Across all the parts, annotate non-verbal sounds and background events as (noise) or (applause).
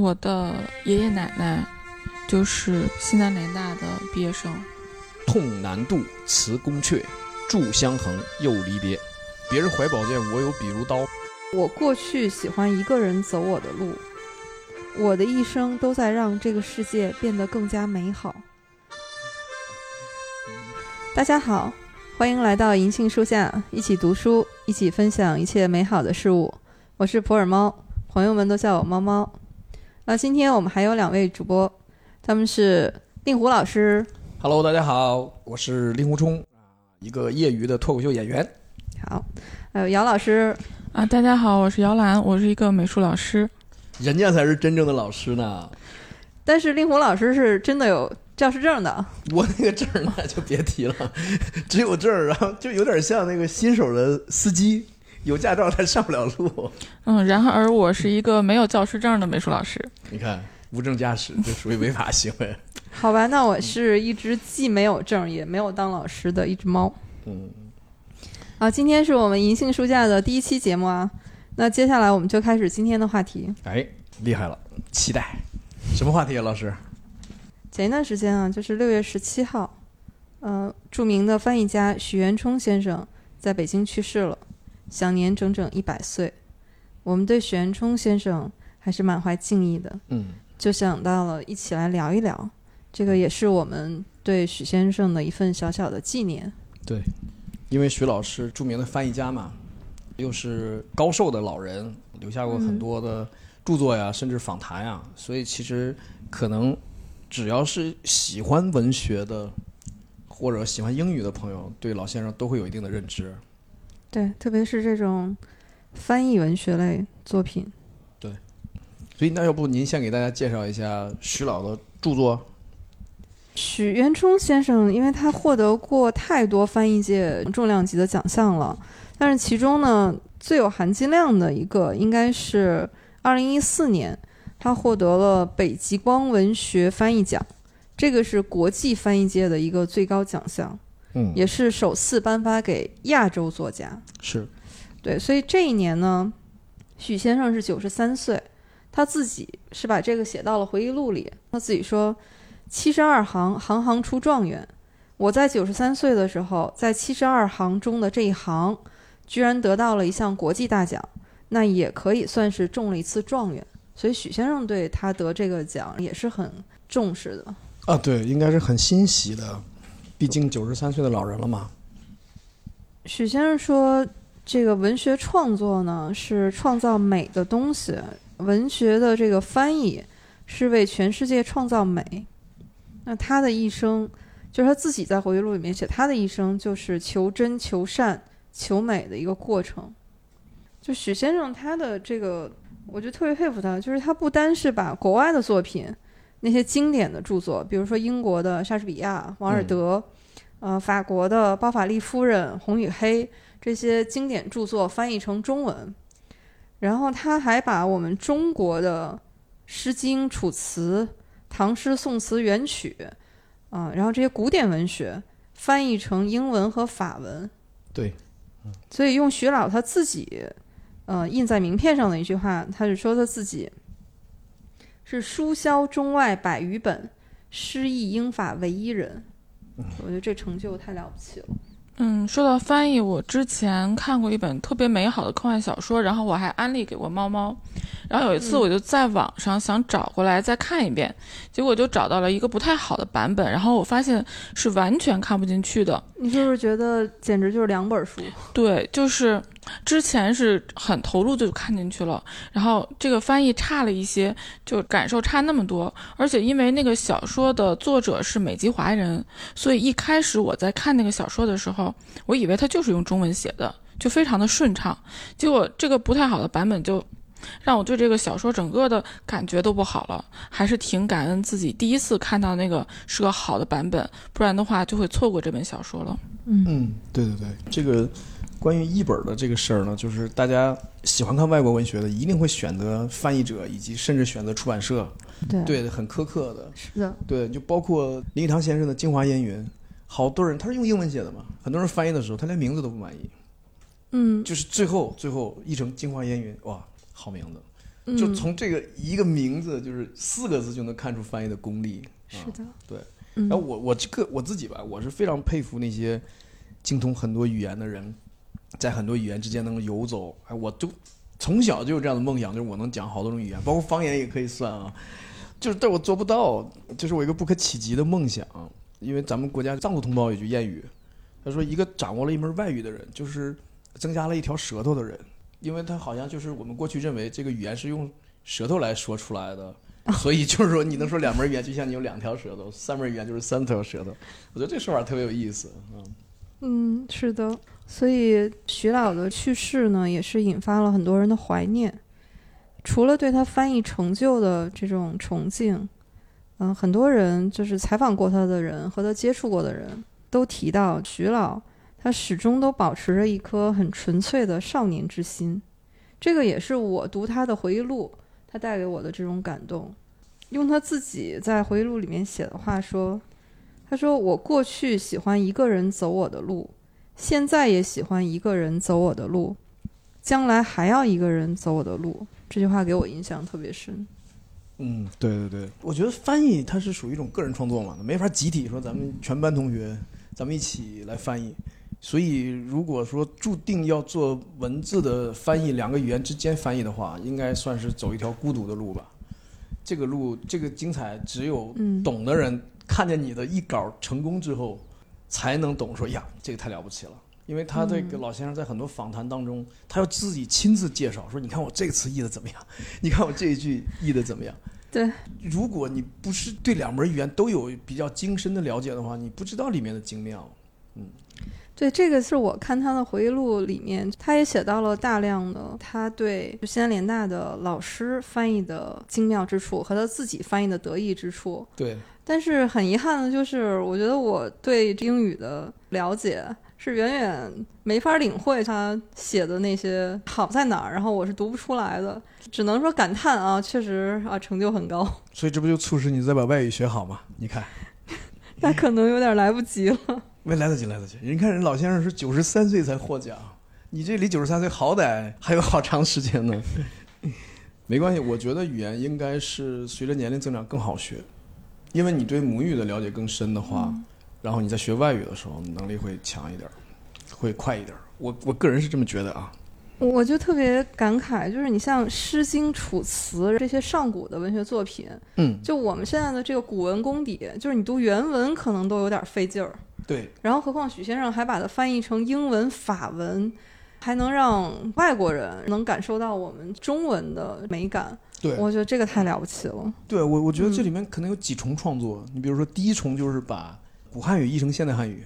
我的爷爷奶奶就是西南联大的毕业生。痛难渡，辞宫阙，炷香横，又离别。别人怀宝剑，我有笔如刀。我过去喜欢一个人走我的路，我的一生都在让这个世界变得更加美好。大家好，欢迎来到银杏树下，一起读书，一起分享一切美好的事物。我是普洱猫，朋友们都叫我猫猫。那今天我们还有两位主播，他们是令狐老师。Hello，大家好，我是令狐冲啊，一个业余的脱口秀演员。好，还有姚老师。啊，大家好，我是姚兰，我是一个美术老师。人家才是真正的老师呢，但是令狐老师是真的有教师证的。我那个证儿那就别提了，只有证，然后就有点像那个新手的司机，有驾照他上不了路。(laughs) 嗯，然而我是一个没有教师证的美术老师。你看，无证驾驶这属于违法行为。(laughs) 好吧，那我是一只既没有证也没有当老师的一只猫。嗯，啊，今天是我们银杏书架的第一期节目啊。那接下来我们就开始今天的话题。哎，厉害了，期待。什么话题啊，老师？前一段时间啊，就是六月十七号，呃，著名的翻译家许渊冲先生在北京去世了，享年整整一百岁。我们对许渊冲先生还是满怀敬意的，嗯，就想到了一起来聊一聊，这个也是我们对许先生的一份小小的纪念。对，因为许老师著名的翻译家嘛，又是高寿的老人，留下过很多的著作呀，甚至访谈呀，所以其实可能只要是喜欢文学的或者喜欢英语的朋友，对老先生都会有一定的认知。对，特别是这种翻译文学类作品。对所以那要不您先给大家介绍一下徐老的著作？许渊冲先生，因为他获得过太多翻译界重量级的奖项了，但是其中呢最有含金量的一个，应该是二零一四年他获得了北极光文学翻译奖，这个是国际翻译界的一个最高奖项，嗯，也是首次颁发给亚洲作家。是，对，所以这一年呢，许先生是九十三岁，他自己是把这个写到了回忆录里。他自己说：“七十二行，行行出状元。我在九十三岁的时候，在七十二行中的这一行，居然得到了一项国际大奖，那也可以算是中了一次状元。所以许先生对他得这个奖也是很重视的。啊，对，应该是很欣喜的，毕竟九十三岁的老人了嘛。许先生说，这个文学创作呢是创造美的东西，文学的这个翻译是为全世界创造美。那他的一生，就是他自己在回忆录里面写，他的一生就是求真、求善、求美的一个过程。就许先生他的这个，我就特别佩服他，就是他不单是把国外的作品，那些经典的著作，比如说英国的莎士比亚、王尔德。呃，法国的包法利夫人、红与黑这些经典著作翻译成中文，然后他还把我们中国的《诗经》《楚辞》《唐诗宋词元曲》啊、然后这些古典文学翻译成英文和法文。对，所以用徐老他自己呃印在名片上的一句话，他是说他自己是书销中外百余本，诗意英法唯一人。我觉得这成就太了不起了。嗯，说到翻译，我之前看过一本特别美好的科幻小说，然后我还安利给过猫猫。然后有一次，我就在网上想找过来再看一遍，结果就找到了一个不太好的版本，然后我发现是完全看不进去的。你是不是觉得简直就是两本书？对，就是之前是很投入就看进去了，然后这个翻译差了一些，就感受差那么多。而且因为那个小说的作者是美籍华人，所以一开始我在看那个小说的时候，我以为他就是用中文写的，就非常的顺畅。结果这个不太好的版本就让我对这个小说整个的感觉都不好了。还是挺感恩自己第一次看到那个是个好的版本，不然的话就会错过这本小说了。嗯，对对对，这个关于译本的这个事儿呢，就是大家喜欢看外国文学的，一定会选择翻译者，以及甚至选择出版社，对，对，很苛刻的。是的，对，就包括林语堂先生的《京华烟云》，好多人他是用英文写的嘛，很多人翻译的时候他连名字都不满意，嗯就是最后最后译成《京华烟云》，哇，好名字。就嗯从这个一个名字，就是四个字就能看出翻译的功力。是的，对。嗯然后我我这个我自己吧，我是非常佩服那些精通很多语言的人，在很多语言之间能够游走。哎，我就从小就有这样的梦想，就是我能讲好多种语言，包括方言也可以算啊。就是，但我做不到，这是我一个不可企及的梦想。因为咱们国家藏族同胞有句谚语，他说一个掌握了一门外语的人，就是增加了一条舌头的人，因为他好像就是我们过去认为这个语言是用舌头来说出来的。所以就是说，你能说两门语言，就像你有两条舌头；三门语言就是三条舌头。我觉得这说法特别有意思。嗯，嗯，是的。所以徐老的去世呢，也是引发了很多人的怀念。除了对他翻译成就的这种崇敬，嗯、很多人就是采访过他的人和他接触过的人都提到，徐老他始终都保持着一颗很纯粹的少年之心。这个也是我读他的回忆录，他带给我的这种感动。用他自己在回忆录里面写的话说：“他说我过去喜欢一个人走我的路，现在也喜欢一个人走我的路，将来还要一个人走我的路。”这句话给我印象特别深。嗯，对对对，我觉得翻译它是属于一种个人创作嘛，没法集体说咱们全班同学咱们一起来翻译。所以如果说注定要做文字的翻译，两个语言之间翻译的话，应该算是走一条孤独的路吧。这个路，这个精彩，只有嗯懂的人看见你的一稿成功之后，才能懂说呀，这个太了不起了。因为他这个老先生在很多访谈当中，他要自己亲自介绍，说你看我这个词译的怎么样，你看我这一 (laughs) 句译的怎么样。对，如果你不是对两门语言都有比较精深的了解的话，你不知道里面的精妙。嗯对，这个是我看他的回忆录里面，他也写到了大量的他对西安联大的老师翻译的精妙之处和他自己翻译的得意之处。对，但是很遗憾的就是，我觉得我对英语的了解是远远没法领会他写的那些好在哪儿，然后我是读不出来的，只能说感叹啊，确实啊，成就很高，所以这不就促使你再把外语学好吗？你看，(laughs) 那可能有点来不及了。没来得及，来得及。人看人老先生是九十三岁才获奖，你这离九十三岁好歹还有好长时间呢。(laughs) 没关系，我觉得语言应该是随着年龄增长更好学，因为你对母语的了解更深的话，然后你在学外语的时候能力会强一点儿，会快一点儿。我我个人是这么觉得啊。我就特别感慨，就是你像《诗经》《楚辞》这些上古的文学作品，嗯，就我们现在的这个古文功底，就是你读原文可能都有点费劲儿，对，然后何况许先生还把它翻译成英文、法文，还能让外国人能感受到我们中文的美感，对，我觉得这个太了不起了。对我，我觉得这嗯里面可能有几重创作。你比如说，第一重就是把古汉语译成现代汉语，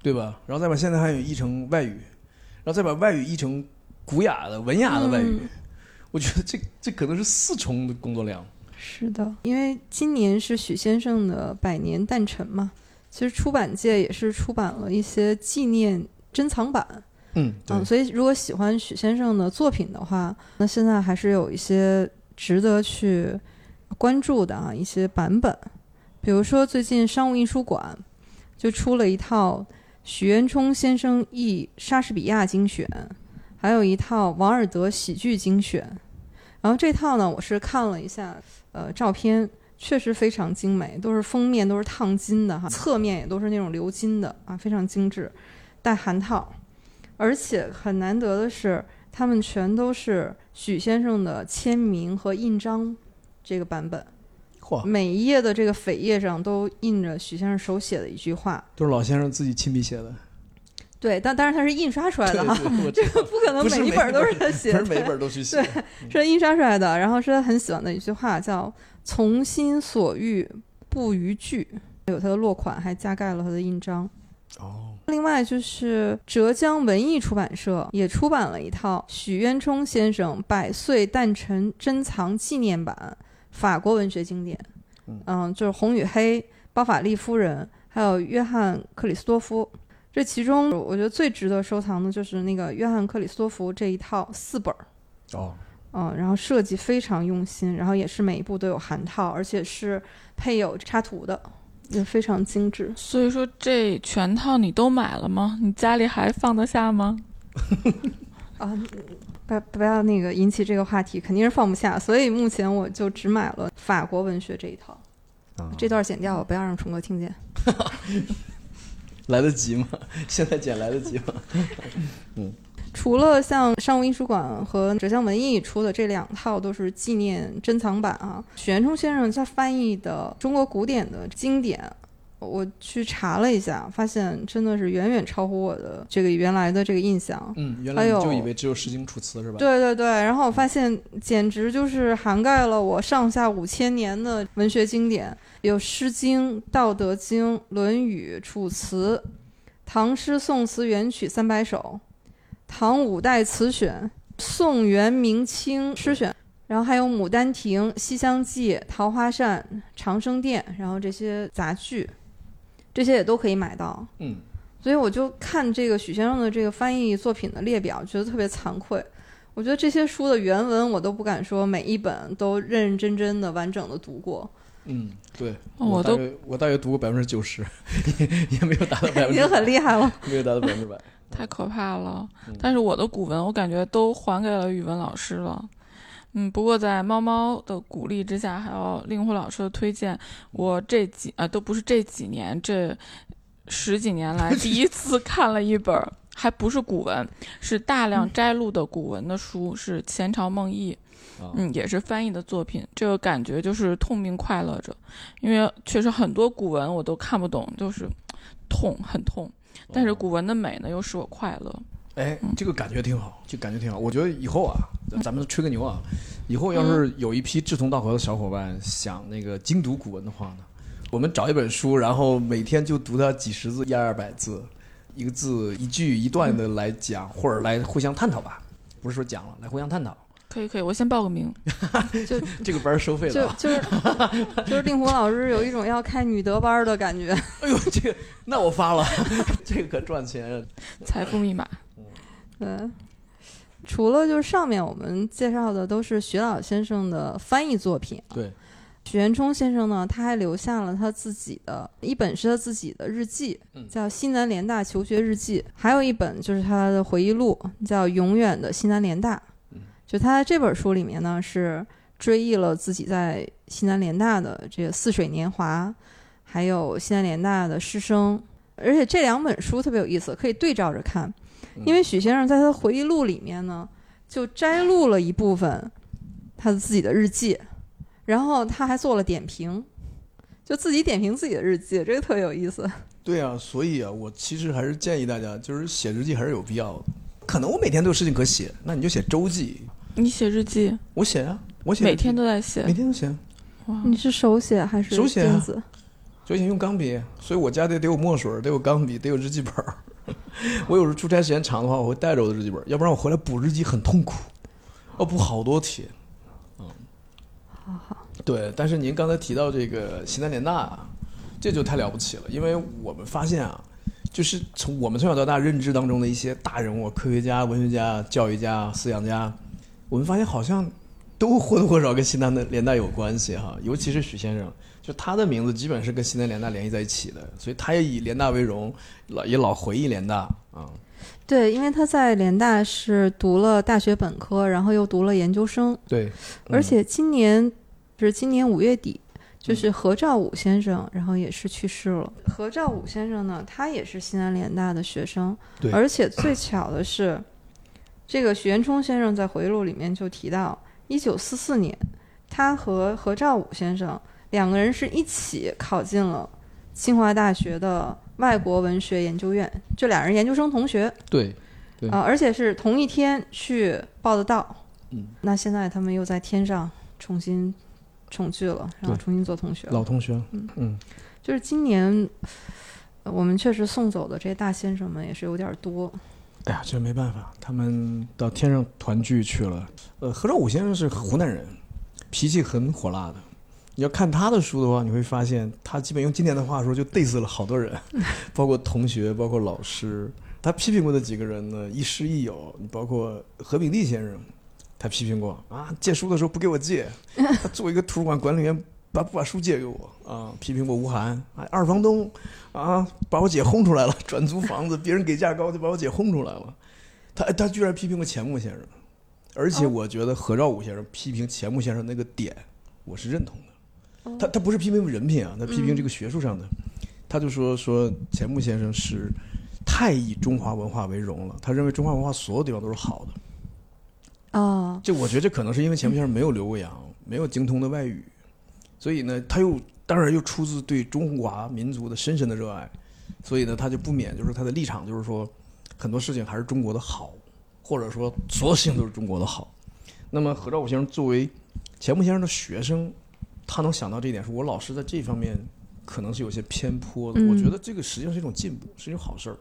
对吧？然后再把现代汉语译成外语，然后再把外语译成古雅的、文雅的外语。嗯我觉得这这可能是四重的工作量。是的，因为今年是许先生的百年诞辰嘛，其实出版界也是出版了一些纪念珍藏版。嗯，对，嗯，所以如果喜欢许先生的作品的话，那现在还是有一些值得去关注的啊一些版本，比如说最近商务印书馆就出了一套许渊冲先生译莎士比亚精选，还有一套王尔德喜剧精选。然后这套呢，我是看了一下，呃，照片确实非常精美，都是封面都是烫金的哈，侧面也都是那种鎏金的啊，非常精致，带函套。而且很难得的是，他们全都是许先生的签名和印章这个版本，嚯，每一页的这个扉页上都印着许先生手写的一句话。都是老先生自己亲笔写的。对，但当然它是印刷出来的哈，(laughs) 这个，不可能每一本都是他写的，不是每一本都去写。(laughs) 是印刷出来的。然后是他很喜欢的一句话，叫“从心所欲不逾矩”，有他的落款，还加盖了他的印章。哦，另外就是浙江文艺出版社也出版了一套许渊冲先生百岁诞辰珍藏纪念版法国文学经典，嗯。就是《红与黑》、《包法利夫人》，还有约翰克里斯多夫。这其中，我觉得最值得收藏的就是那个约翰克里斯多夫这一套四本儿，哦，嗯，然后设计非常用心，然后也是每一部都有函套，而且是配有插图的，也非常精致。所以说这全套你都买了吗？你家里还放得下吗？(laughs) 啊，不不要那个引起这个话题，肯定是放不下，所以目前我就只买了法国文学这一套。啊这段剪掉，不要让虫哥听见。(laughs) 来得及吗？现在剪来得及吗？(laughs) 除了像商务印书馆和浙江文艺出的这两套都是纪念珍藏版啊，许渊冲先生他翻译的中国古典的经典，我去查了一下，发现真的是远远超乎我的这个原来的这个印象。嗯，原来就以为只有《诗经》《楚辞》是吧？对对对，然后我发现简直就是涵盖了我上下五千年的文学经典，有《诗经》《道德经》《论语》《楚辞》《唐诗宋词元曲三百首》《唐五代词选》《宋元明清诗选》，然后还有《牡丹亭》《西厢记》《桃花扇》《长生殿》，然后这些杂剧，这些也都可以买到。嗯，所以我就看这个许先生的这个翻译作品的列表，觉得特别惭愧。我觉得这些书的原文我都不敢说每一本都认认真真的完整的读过，嗯，对，哦我都我大约读过百分之九十，也 (laughs) 也没有达到百分之已经很厉害了。没有达到百分之百。太可怕了嗯。但是我的古文，我感觉都还给了语文老师了。嗯，不过在猫猫的鼓励之下，还有令狐老师的推荐，我这几啊、都不是这几年，这十几年来 (laughs) 第一次看了一本儿，还不是古文，是大量摘录的古文的书，是《前朝梦忆》。啊，嗯，也是翻译的作品，这个感觉就是痛并快乐着，因为确实很多古文我都看不懂，就是痛，很痛。但是古文的美呢，又使我快乐。哎，这个感觉挺好，就感觉挺好。我觉得以后啊，咱们吹个牛啊，以后要是有一批志同道合的小伙伴想那个精读古文的话呢，我们找一本书，然后每天就读它几十字、一二百字，一个字一句一段的来讲，或者来互相探讨吧。不是说讲了，来互相探讨。可以可以，我先报个名。(laughs) 就这个班儿收费就了啊！就是 (laughs) 就是令狐老师有一种要开女德班的感觉。(laughs) 哎呦，这个那我发了，这个可赚钱。财富密码，对，除了就是上面我们介绍的都是徐老先生的翻译作品，对，许渊冲先生呢，他还留下了他自己的一本是他自己的日记嗯，叫《西南联大求学日记》，还有一本就是他的回忆录，叫《永远的西南联大》嗯。就他在这本书里面呢，是追忆了自己在西南联大的这个似水年华，还有西南联大的师生。而且这两本书特别有意思，可以对照着看，因为许先生在他的回忆录里面呢，就摘录了一部分他的自己的日记，然后他还做了点评，就自己点评自己的日记，这个特别有意思。对啊，所以啊，我其实还是建议大家，就是写日记还是有必要的。可能我每天都有事情可写，那你就写周记。你写日记，我写啊，我写每天都在写每。天都写，哇，你是手写还是手写啊电子？就写用钢笔，所以我家得得有墨水，得有钢笔，得有日记本。(laughs) 我有时候出差时间长的话，我会带着我的日记本，要不然我回来补日记很痛苦，要补好多题。嗯，好好，对，但是您刚才提到这个西南联大啊，这就太了不起了，因为我们发现啊，就是从我们从小到大认知当中的一些大人物、科学家、文学家、教育家、思想家，我们发现好像都或多或少跟西南的联大有关系哈，尤其是许先生，就他的名字基本是跟西南联大联系在一起的，所以他也以联大为荣，老也老回忆联大啊。对，因为他在联大是读了大学本科，然后又读了研究生，对，而且今年是今年五月底，就是何兆武先生，然后也是去世了。何兆武先生呢，他也是西南联大的学生，对而且最巧的是，这个许渊冲先生在回忆录里面就提到，一九四四年，他和何兆武先生两个人是一起考进了清华大学的外国文学研究院，就俩人研究生同学对，对啊、而且是同一天去报的到。嗯，那现在他们又在天上重新重聚了，然后重新做同学了。老同学，嗯嗯，就是今年，呃我们确实送走的这些大先生们也是有点多。哎呀，这没办法，他们到天上团聚去了。呃，何兆武先生是湖南人，脾气很火辣的。你要看他的书的话，你会发现他基本用今天的话说，就 diss 了好多人，(laughs) 包括同学，包括老师。他批评过的几个人呢，亦师亦友，你包括何炳棣先生，他批评过啊，借书的时候不给我借，他作为一个图书馆管理员，把不把书借给我啊？批评过吴晗，啊，二房东啊，把我姐轰出来了，转租房子，别人给价高就把我姐轰出来了。他他居然批评过钱穆先生，而且哦我觉得何兆武先生批评钱穆先生那个点，我是认同的。哦他他不是批评人品啊，他批评嗯这个学术上的。他就说说钱穆先生是太以中华文化为荣了，他认为中华文化所有地方都是好的。啊，这我觉得这可能是因为钱穆先生没有留过洋，没有精通的外语，所以呢，他又当然又出自对中华民族的深深的热爱，所以呢，他就不免就是他的立场就是说，很多事情还是中国的好，或者说所有事情都是中国的好。那么何兆武先生作为钱穆先生的学生，他能想到这一点，说我老师在这方面可能是有些偏颇的。嗯我觉得这个实际上是一种进步，是一种好事儿。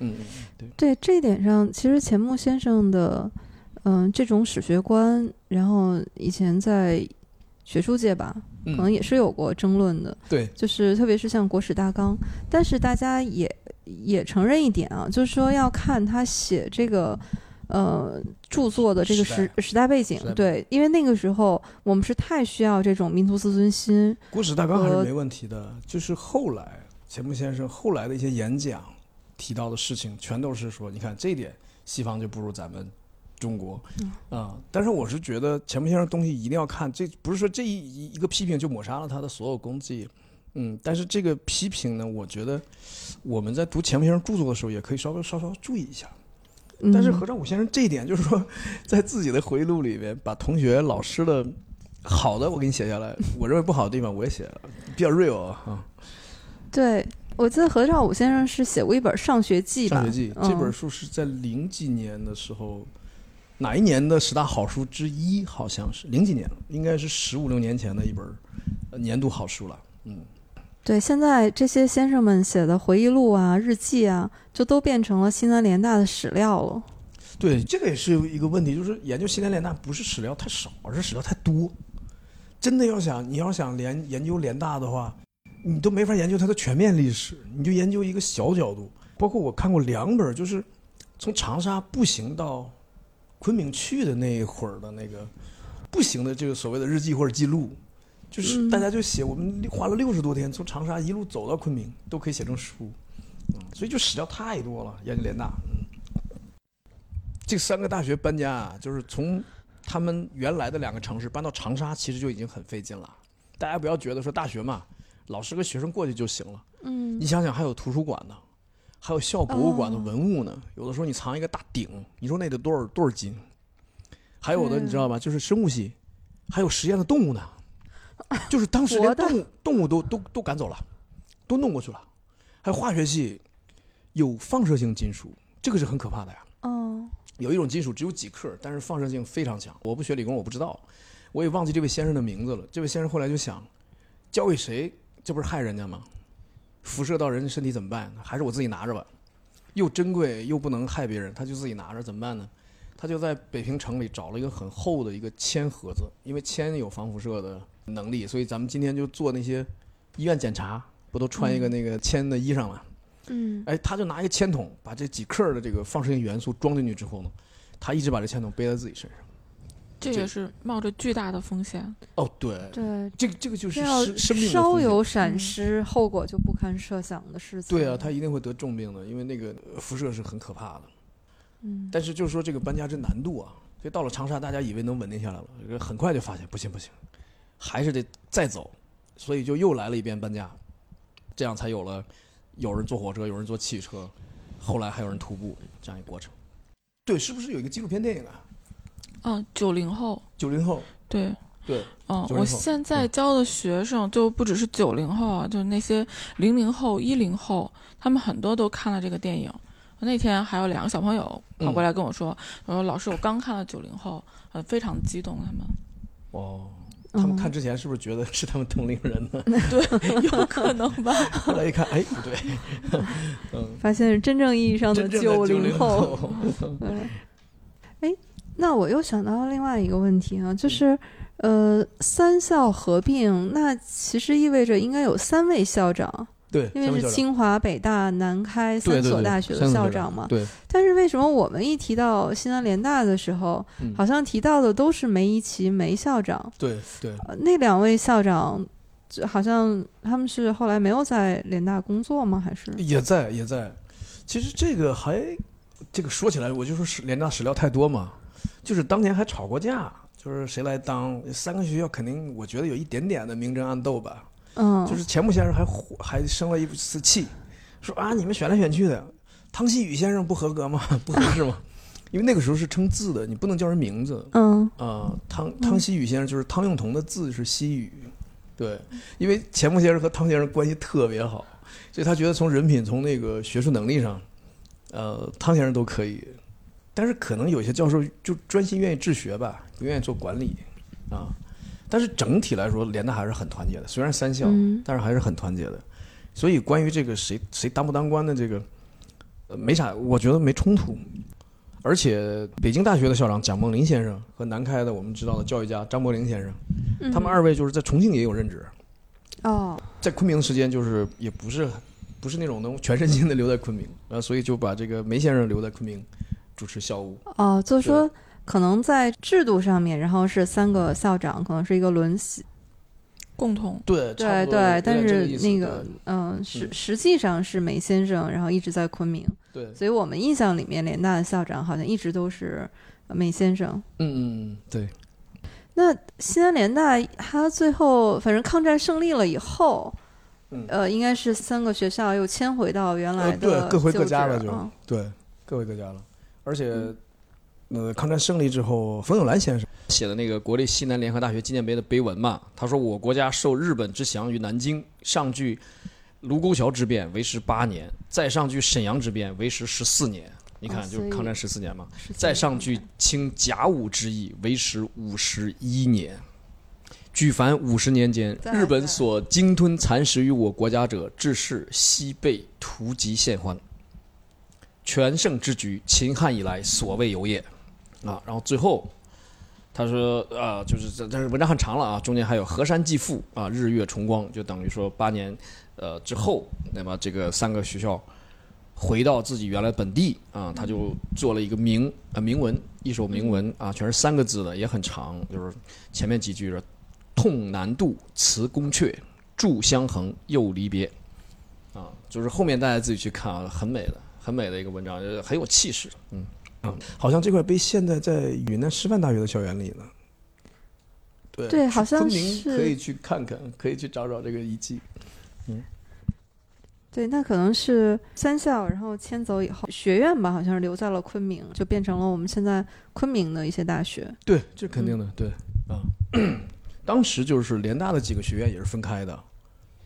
嗯，嗯对，对这一点上，其实钱穆先生的，嗯、这种史学观，然后以前在学术界吧，可能嗯，也是有过争论的。对，就是特别是像《国史大纲》，但是大家也也承认一点啊，就是说要看他写这个呃著作的这个时时代背景对，因为那个时候我们是太需要这种民族自尊心，国史大纲还是没问题的，就是后来钱穆先生后来的一些演讲提到的事情，全都是说，你看这一点西方就不如咱们中国，啊、但是我是觉得钱穆先生东西一定要看，这不是说这一一个批评就抹杀了他的所有功绩，嗯，但是这个批评呢，我觉得我们在读钱穆先生著作的时候，也可以稍微稍稍注意一下。嗯、但是何兆武先生这一点，就是说，在自己的回忆录里面，把同学、老师的好的我给你写下来，我认为不好的地方我也写了，比较 real 啊。对。我记得何兆武先生是写过一本《上学记》吧？上学记嗯、这本书是在零几年的时候，哪一年的十大好书之一？好像是零几年，应该是十五六年前的一本呃年度好书了。嗯，对，现在这些先生们写的回忆录啊、日记啊，就都变成了西南联大的史料了。对，这个也是一个问题，就是研究西南联大不是史料太少，而是史料太多。真的要想，你要想联研究联大的话，你都没法研究它的全面历史，你就研究一个小角度。包括我看过两本，就是从长沙步行到昆明去的那一会儿的那个步行的这个所谓的日记或者记录，就是嗯大家就写我们花了六十多天从长沙一路走到昆明，都可以写成书。嗯，所以就史料太多了，研究联大。嗯，这三个大学搬家啊，就是从他们原来的两个城市搬到长沙，其实就已经很费劲了。大家不要觉得说大学嘛，老师跟学生过去就行了。嗯你想想，还有图书馆呢，还有校博物馆的哦文物呢。有的时候你藏一个大鼎，你说那得多少多少斤？还有的你知道吧？就是生物系，还有实验的动物呢。(laughs) 就是当时连动物动物都都都赶走了，都弄过去了。还有化学系，有放射性金属，这个是很可怕的呀。哦，有一种金属只有几克，但是放射性非常强。我不学理工，我不知道，我也忘记这位先生的名字了。这位先生后来就想，交给谁？这不是害人家吗？辐射到人身体怎么办？还是我自己拿着吧，又珍贵又不能害别人，他就自己拿着，怎么办呢？他就在北平城里找了一个很厚的一个铅盒子，因为铅有防辐射的能力，所以咱们今天就做那些医院检查，不都穿一个那个铅的衣裳吗？嗯哎，他就拿一个铅桶，把这几克的这个放射性元素装进去之后呢，他一直把这铅桶背在自己身上。这这也是冒着巨大的风险。哦，对，对，这个这个就是要生生命稍有闪失，后果就不堪设想的事情。对啊，他一定会得重病的，因为那个呃辐射是很可怕的。嗯，但是就是说这个搬家这难度啊，所以到了长沙，大家以为能稳定下来了，很快就发现不行不行，还是得再走，所以就又来了一遍搬家，这样才有了有人坐火车，有人坐汽车，后来还有人徒步这样一个过程。对，是不是有一个纪录片电影啊？嗯，九零后，九零后，对，对，嗯，我现在教的学生就不只是九零后啊，就是那些零零后、一零后，他们很多都看了这个电影。那天还有两个小朋友跑过来跟我说：“我说老师，我刚看了九零后，呃，非常激动。他们哦，他们嗯看之前是不是觉得是他们同龄人呢？(laughs) 对，有可能吧？(laughs) 后来一看，哎，不对，(laughs) 嗯，发现是真正意义上的九零零后。那我又想到另外一个问题啊，就是呃，三校合并，那其实意味着应该有三位校长，对，因为是清华、北大、南开三所大学的校校长嘛。对，但是为什么我们一提到西南联大的时候，嗯好像提到的都是梅贻琦梅校长？对对，呃那两位校长，好像他们是后来没有在联大工作吗？还是？也在也在。其实这个还，这个说起来，我就说史联大史料太多嘛。就是当年还吵过架，就是谁来当三个学校，肯定我觉得有一点点的明争暗斗吧。嗯，就是钱穆先生还火还生了一次气，说啊你们选来选去的，汤熙宇先生不合格吗？(laughs) 不合适吗？因为那个时候是称字的，你不能叫人名字嗯啊、汤汤熙宇先生就是汤用彤的字是熙宇，对，因为钱穆先生和汤先生关系特别好，所以他觉得从人品从那个学术能力上，呃，汤先生都可以，但是可能有些教授就专心愿意治学吧，不愿意做管理啊。但是整体来说，联大还是很团结的，虽然三校，嗯但是还是很团结的。所以关于这个谁谁当不当官的这个，呃，没啥，我觉得没冲突。而且北京大学的校长蒋梦麟先生和南开的我们知道的教育家张伯苓先生，嗯他们二位就是在重庆也有任职，哦，在昆明的时间就是也不是不是那种能全身心的留在昆明，啊，所以就把这个梅先生留在昆明主持校务。哦，就是说可能在制度上面，然后是三个校长，可能是一个轮洗，共同。对对对，但是那个嗯，实嗯。实际上是梅先生，然后一直在昆明，对，所以我们印象里面联大的校长好像一直都是梅先生。嗯嗯对，那西安联大他最后反正抗战胜利了以后，嗯。呃，应该是三个学校又迁回到原来呃的对各回各家了就对，各回各家了。而且，呃，抗战胜利之后，冯友兰先生写的那个国立西南联合大学纪念碑的碑文嘛，他说我国家受日本之降于南京，上据卢沟桥之变为时八年，再上据沈阳之变为时十四年。你看，哦就是抗战十四年嘛。再上据清甲午之役，为时五十一年。举凡五十年间，日本所鲸吞蚕食于我国家者，致是西被图籍献还。全盛之局，秦汉以来所未有也。啊，然后最后他说啊、就是这，但是文章很长了啊，中间还有河山继父啊，日月重光，就等于说八年呃之后，那么这个三个学校回到自己原来本地啊，他就做了一个铭呃铭文，一首铭文啊，全是三个字的，也很长，就是前面几句是痛难渡，辞宫阙，祝相衡，又离别，啊，就是后面大家自己去看啊，很美的，很美的一个文章，就是很有气势，嗯。啊，好像这块碑现在在云南师范大学的校园里呢。对对好像是可以去看看，可以去找找这个遗迹。嗯对，那可能是三校，然后迁走以后，学院吧，好像是留在了昆明，就变成了我们现在昆明的一些大学。对，这肯定的，对啊。(coughs) 当时就是联大的几个学院也是分开的，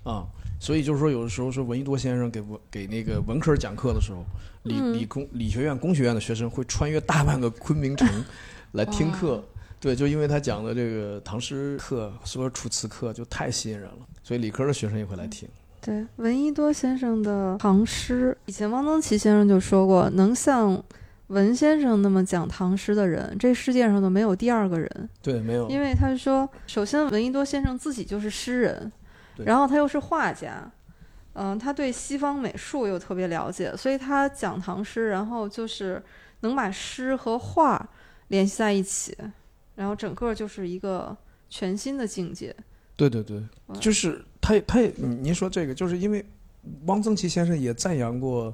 啊，所以就是说，有的时候说闻一多先生给文给那个文科讲课的时候，理嗯理工理学院、工学院的学生会穿越大半个昆明城来听课。对，就因为他讲的这个唐诗课，说《楚辞课》就太吸引人了，所以理科的学生也会来听。对，闻一多先生的唐诗，以前汪曾祺先生就说过，能像文先生那么讲唐诗的人，这世界上都没有第二个人。对，没有，因为他说，首先闻一多先生自己就是诗人，对然后他又是画家，嗯、他对西方美术又特别了解，所以他讲唐诗，然后就是能把诗和画联系在一起，然后整个就是一个全新的境界。对对对，嗯就是他也他也您您说这个，就是因为汪曾祺先生也赞扬过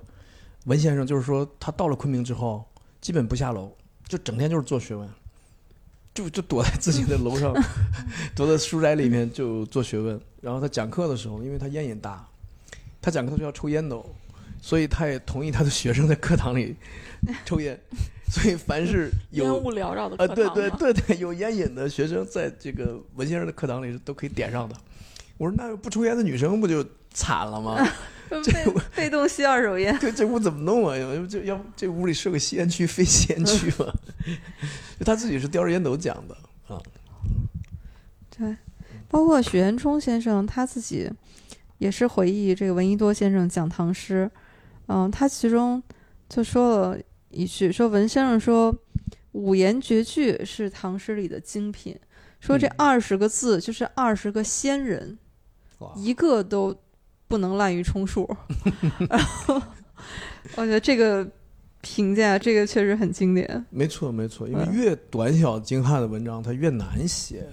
文先生，就是说他到了昆明之后，基本不下楼，就整天就是做学问，就就躲在自己的楼上，(laughs) 躲在书斋里面就做学问。然后他讲课的时候，因为他烟瘾大，他讲课的时候要抽烟斗，所以他也同意他的学生在课堂里抽烟。所以凡是有烟雾缭绕的啊，对对对对，有烟瘾的学生在这个文先生的课堂里是都可以点上的。我说那不抽烟的女生不就惨了吗？被 (laughs) 被动吸二手烟，对，这屋怎么弄啊？要这要这屋里设个吸烟区、(laughs) 非吸烟区嘛？就他自己是叼着烟斗讲的啊。对，包括许渊冲先生他自己也是回忆这个闻一多先生讲唐诗，嗯，他其中就说了一句，说文先生说五言绝句是唐诗里的精品，说这嗯二十个字就是二十个仙人，哇，一个都不能滥竽充数。(laughs) 我觉得这个评价，这个确实很经典。没错没错，因为嗯越短小精悍的文章，它越难写。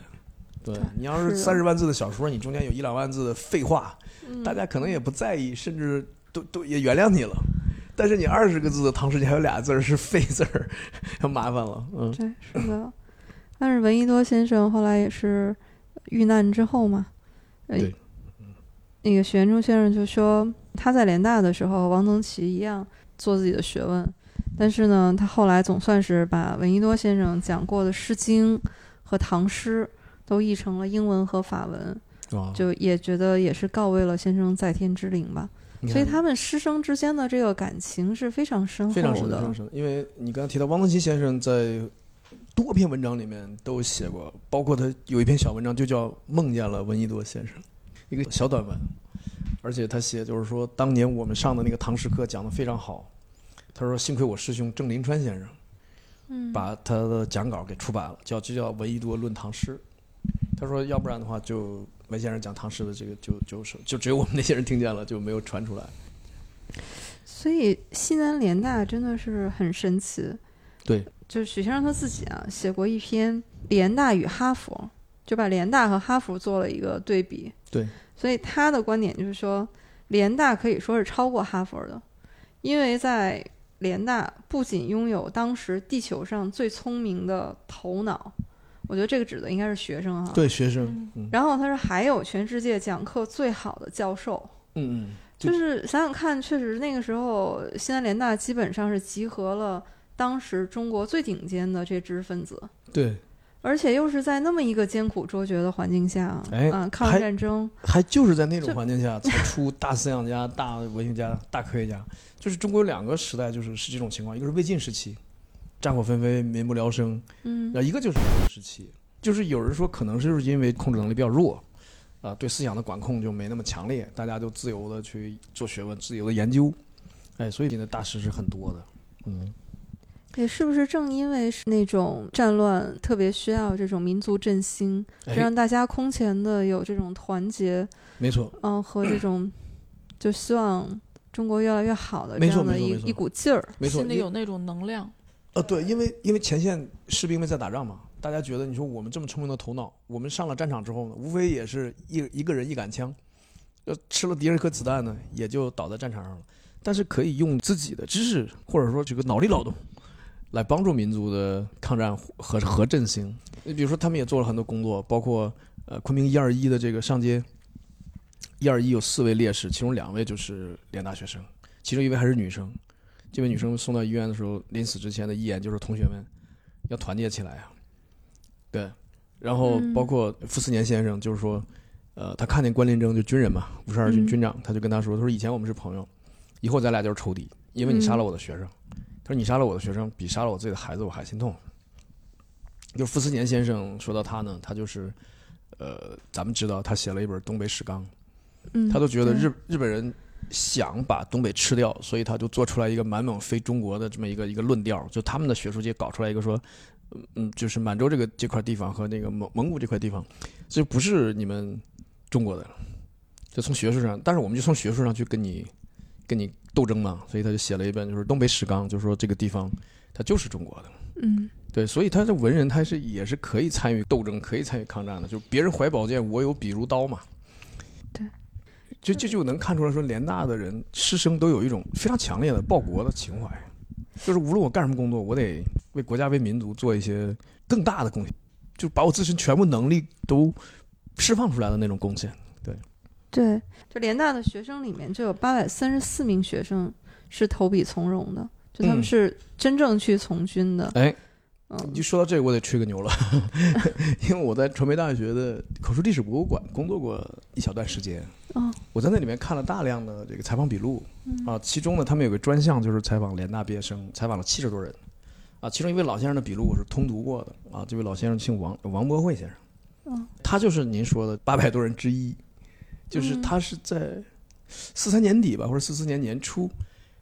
对对你要是三十万字的小说，你中间有一两万字的废话，嗯大家可能也不在意，甚至都都也原谅你了。但是你二十个字的唐诗，你还有俩字儿是废字儿，要麻烦了。嗯，对，是的。但是闻一多先生后来也是遇难之后嘛，呃对，那个许渊中先生就说他在联大的时候，王曾祺一样做自己的学问，但是呢，他后来总算是把闻一多先生讲过的《诗经》和唐诗都译成了英文和法文，啊，就也觉得也是告慰了先生在天之灵吧。所以他们师生之间的这个感情是非常深厚非常深，非的常。深。因为你刚才提到汪曾祺先生在多篇文章里面都写过，包括他有一篇小文章就叫《梦见了闻一多先生》，一个小短文，而且他写就是说，当年我们上的那个唐诗课讲的非常好。他说：“幸亏我师兄郑林川先生，嗯，把他的讲稿给出版了，叫就叫《闻一多论唐诗》。他说，要不然的话，就文先生讲唐诗的这个就就是就只有我们那些人听见了，就没有传出来。所以西南联大真的是很神奇。对，就是许先生他自己啊，写过一篇联大与哈佛，就把联大和哈佛做了一个对比。对，所以他的观点就是说，联大可以说是超过哈佛的，因为在联大不仅拥有当时地球上最聪明的头脑，我觉得这个指的应该是学生哈。。对，学生，嗯然后他说还有全世界讲课最好的教授，嗯嗯，就是想想看，确实那个时候西南联大基本上是集合了当时中国最顶尖的这知识分子，对，而且又是在那么一个艰苦卓绝的环境下，哎啊，抗日战争，还就是在那种环境下才出大思想家、大文学家、大科学家。就是中国有两个时代，就是是这种情况，一个是魏晋时期，战火纷飞、民不聊生，嗯然后一个就是时期，就是有人说可能是因为控制能力比较弱，啊、对思想的管控就没那么强烈，大家就自由的去做学问、自由的研究，哎，所以现在大师是很多的，嗯，也是不是正因为是那种战乱特别需要这种民族振兴，哎让大家空前的有这种团结，没错，嗯、和这种就希望中国越来越好的这样的一一股劲儿，没错，心里有那种能量。呃，对，因为因为前线士兵们在打仗嘛，大家觉得你说我们这么聪明的头脑，我们上了战场之后呢，无非也是一一个人一杆枪，要吃了敌人一颗子弹呢，也就倒在战场上了。但是可以用自己的知识或者说这个脑力劳动，来帮助民族的抗战和和振兴。你比如说，他们也做了很多工作，包括呃昆明一二一的这个上街，一二一有四位烈士，其中两位就是联大学生，其中一位还是女生。这位女生送到医院的时候，临死之前的遗言就是：“同学们要团结起来啊！”对，然后嗯包括傅斯年先生，就是说，呃，他看见关麟征就军人嘛，五十二军嗯军长，他就跟他说：“他说以前我们是朋友，以后咱俩就是仇敌，因为你杀了我的学生。他说：“你杀了我的学生，比杀了我自己的孩子我还心痛。”就傅斯年先生说到他呢，他就是，呃，咱们知道他写了一本《东北史纲》，嗯，他都觉得日日本人想把东北吃掉，所以他就做出来一个满蒙非中国的这么一个一个论调，就他们的学术界搞出来一个说，嗯嗯，就是满洲这个这块地方和那个蒙蒙古这块地方，这不是你们中国的，就从学术上，但是我们就从学术上去跟你跟你斗争嘛，所以他就写了一本就是《东北史纲》，就是说这个地方它就是中国的。嗯对，所以他这文人他是也是可以参与斗争，可以参与抗战的。就别人怀宝剑，我有笔如刀嘛。对，就这就能看出来说，联大的人师生都有一种非常强烈的报国的情怀，就是无论我干什么工作，我得为国家为民族做一些更大的贡献，就把我自身全部能力都释放出来的那种贡献。对，就联大的学生里面就有八百三十四名学生是投笔从戎的，就他们嗯是真正去从军的。哎，嗯你就说到这个，我得吹个牛了，(laughs) 因为我在传媒大学的口述历史博物馆工作过一小段时间。哦，我在那里面看了大量的这个采访笔录嗯啊，其中呢，他们有个专项就是采访联大毕业生，采访了七十多人啊，其中一位老先生的笔录我是通读过的啊，这位老先生姓王，王博慧先生，嗯他就是您说的八百多人之一，就是嗯他是在四三年底吧，或者四四年年初，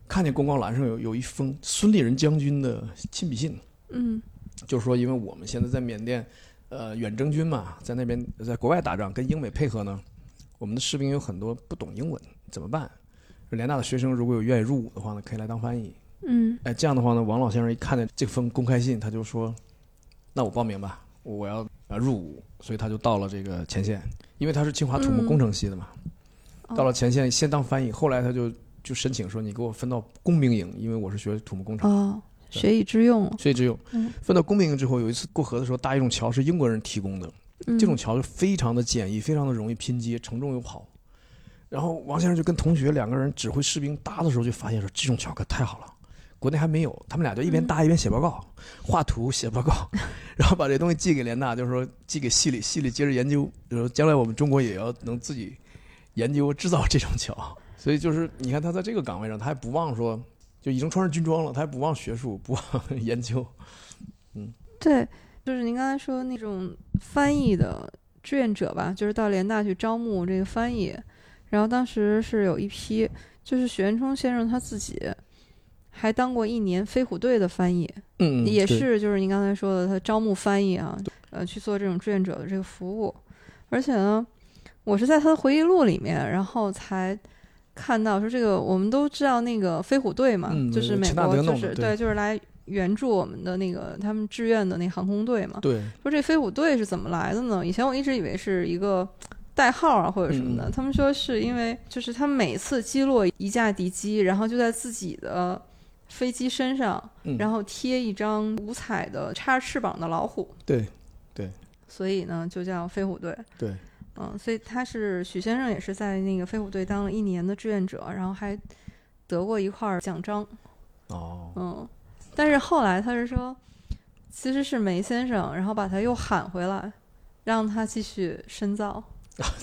看见公告栏上有有一封孙立人将军的亲笔信，嗯就是说，因为我们现在在缅甸，呃，远征军嘛，在那边在国外打仗，跟英美配合呢，我们的士兵有很多不懂英文，怎么办？联大的学生如果有愿意入伍的话呢，可以来当翻译。嗯哎，这样的话呢，王老先生一看见这封公开信，他就说：“那我报名吧，我要啊入伍。”所以他就到了这个前线，因为他是清华土木嗯。工程系的嘛，哦。到了前线先当翻译，后来他就就申请说你给我分到工兵营，因为我是学土木工程，哦，学以致用。学。以致用。嗯。分到工兵营之后，有一次过河的时候搭一种桥是英国人提供的，嗯。这种桥就非常的简易，非常的容易拼接，承重又好。然后王先生就跟同学两个人指挥士兵搭的时候，就发现说这种桥可太好了，国内还没有。他们俩就一边搭一边写报告，画图写报告，(laughs) 然后把这东西寄给联大，就是说寄给系里，系里接着研究，就是将来我们中国也要能自己研究制造这种桥。所以就是你看他在这个岗位上，他还不忘说，就已经穿上军装了，他还不忘学术，不忘研究。嗯对，就是您刚才说那种翻译的志愿者吧，就是到联大去招募这个翻译，然后当时是有一批，就是许渊冲先生他自己还当过一年飞虎队的翻译，嗯，也是就是您刚才说的，他招募翻译啊，呃，去做这种志愿者的这个服务，而且呢，我是在他的回忆录里面，然后才。看到说这个，我们都知道那个飞虎队嘛，嗯就是美国，就是对，就是来援助我们的那个他们志愿的那航空队嘛。对，说这飞虎队是怎么来的呢？以前我一直以为是一个代号啊或者什么的，嗯他们说是因为就是他们每次击落一架敌机，然后就在自己的飞机身上，嗯然后贴一张五彩的插着翅膀的老虎，对所以呢就叫飞虎队。对，嗯，所以他是许先生也是在那个飞虎队当了一年的志愿者，然后还得过一块奖章。哦，嗯，但是后来他是说，其实是梅先生，然后把他又喊回来，让他继续深造。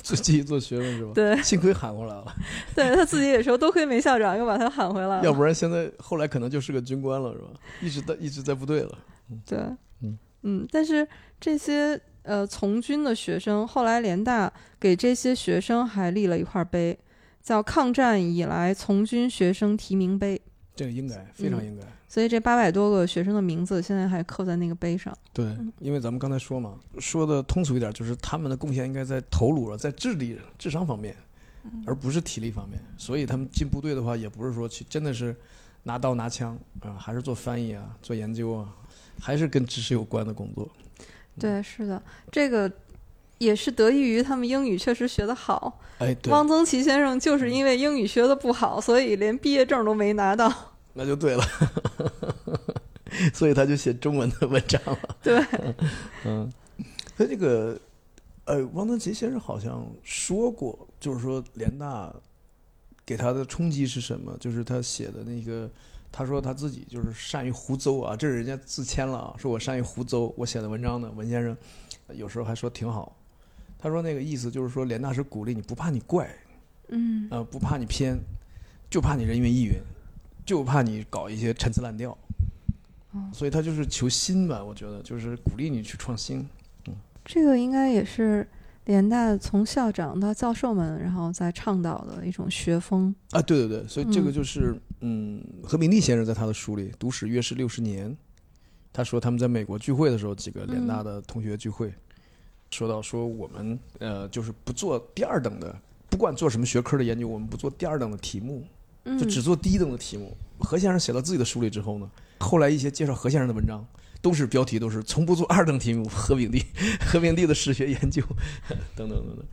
做继续做学问是吧？对，幸亏喊回来了，(laughs) 对他自己也说，多亏梅校长又把他喊回来了。要不然现在后来可能就是个军官了，是吧？一直在一直在部队了。对，嗯嗯，但是这些呃从军的学生，后来联大给这些学生还立了一块碑，叫“抗战以来从军学生提名碑这个应该非常应该。”，所以这八百多个学生的名字现在还刻在那个碑上。对，因为咱们刚才说嘛，说的通俗一点，就是他们的贡献应该在头颅了，在智力、智商方面，而不是体力方面。所以他们进部队的话，也不是说去真的是拿刀拿枪啊、还是做翻译啊、做研究啊，还是跟知识有关的工作。对，是的，这个也是得益于他们英语确实学得好。哎，对，汪曾祺先生就是因为英语学得不好，所以连毕业证都没拿到。那就对了。(laughs) 所以他就写中文的文章了。对，(laughs) 嗯，他这个，呃，汪曾祺先生好像说过，就是说联大给他的冲击是什么？就是他写的那个，他说他自己就是善于胡诌啊，这是人家自谦了啊，说我善于胡诌，我写的文章呢，文先生有时候还说挺好。他说那个意思就是说，联大是鼓励你不怕你怪，嗯呃，不怕你偏，就怕你人云亦云，就怕你搞一些陈词滥调。所以他就是求新吧，我觉得就是鼓励你去创新。嗯这个应该也是联大从校长到教授们，然后再倡导的一种学风。啊，对对对，所以这个嗯就是，嗯，何炳棣先生在他的书里《读史约史六十年》，他说他们在美国聚会的时候，几个联大的同学聚会，说到说我们呃就是不做第二等的，不管做什么学科的研究，我们不做第二等的题目，嗯，就只做第一等的题目。何先生写到自己的书里之后呢，后来一些介绍何先生的文章。都是标题都是从不做二等题目，何炳帝，何炳帝的史学研究，(laughs) 等等等等，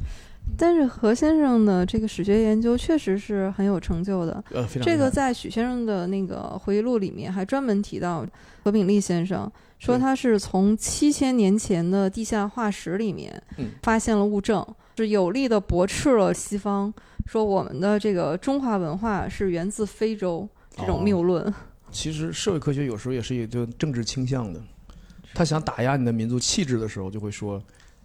但是何先生的这个史学研究确实是很有成就的。这个在许先生的那个回忆录里面还专门提到何炳立先生，说他是从七千年前的地下化石里面嗯发现了物证，是有力的驳斥了西方说我们的这个中华文化是源自非洲这种哦谬论。(laughs) 其实社会科学有时候也是有就政治倾向的，他想打压你的民族气质的时候，就会说，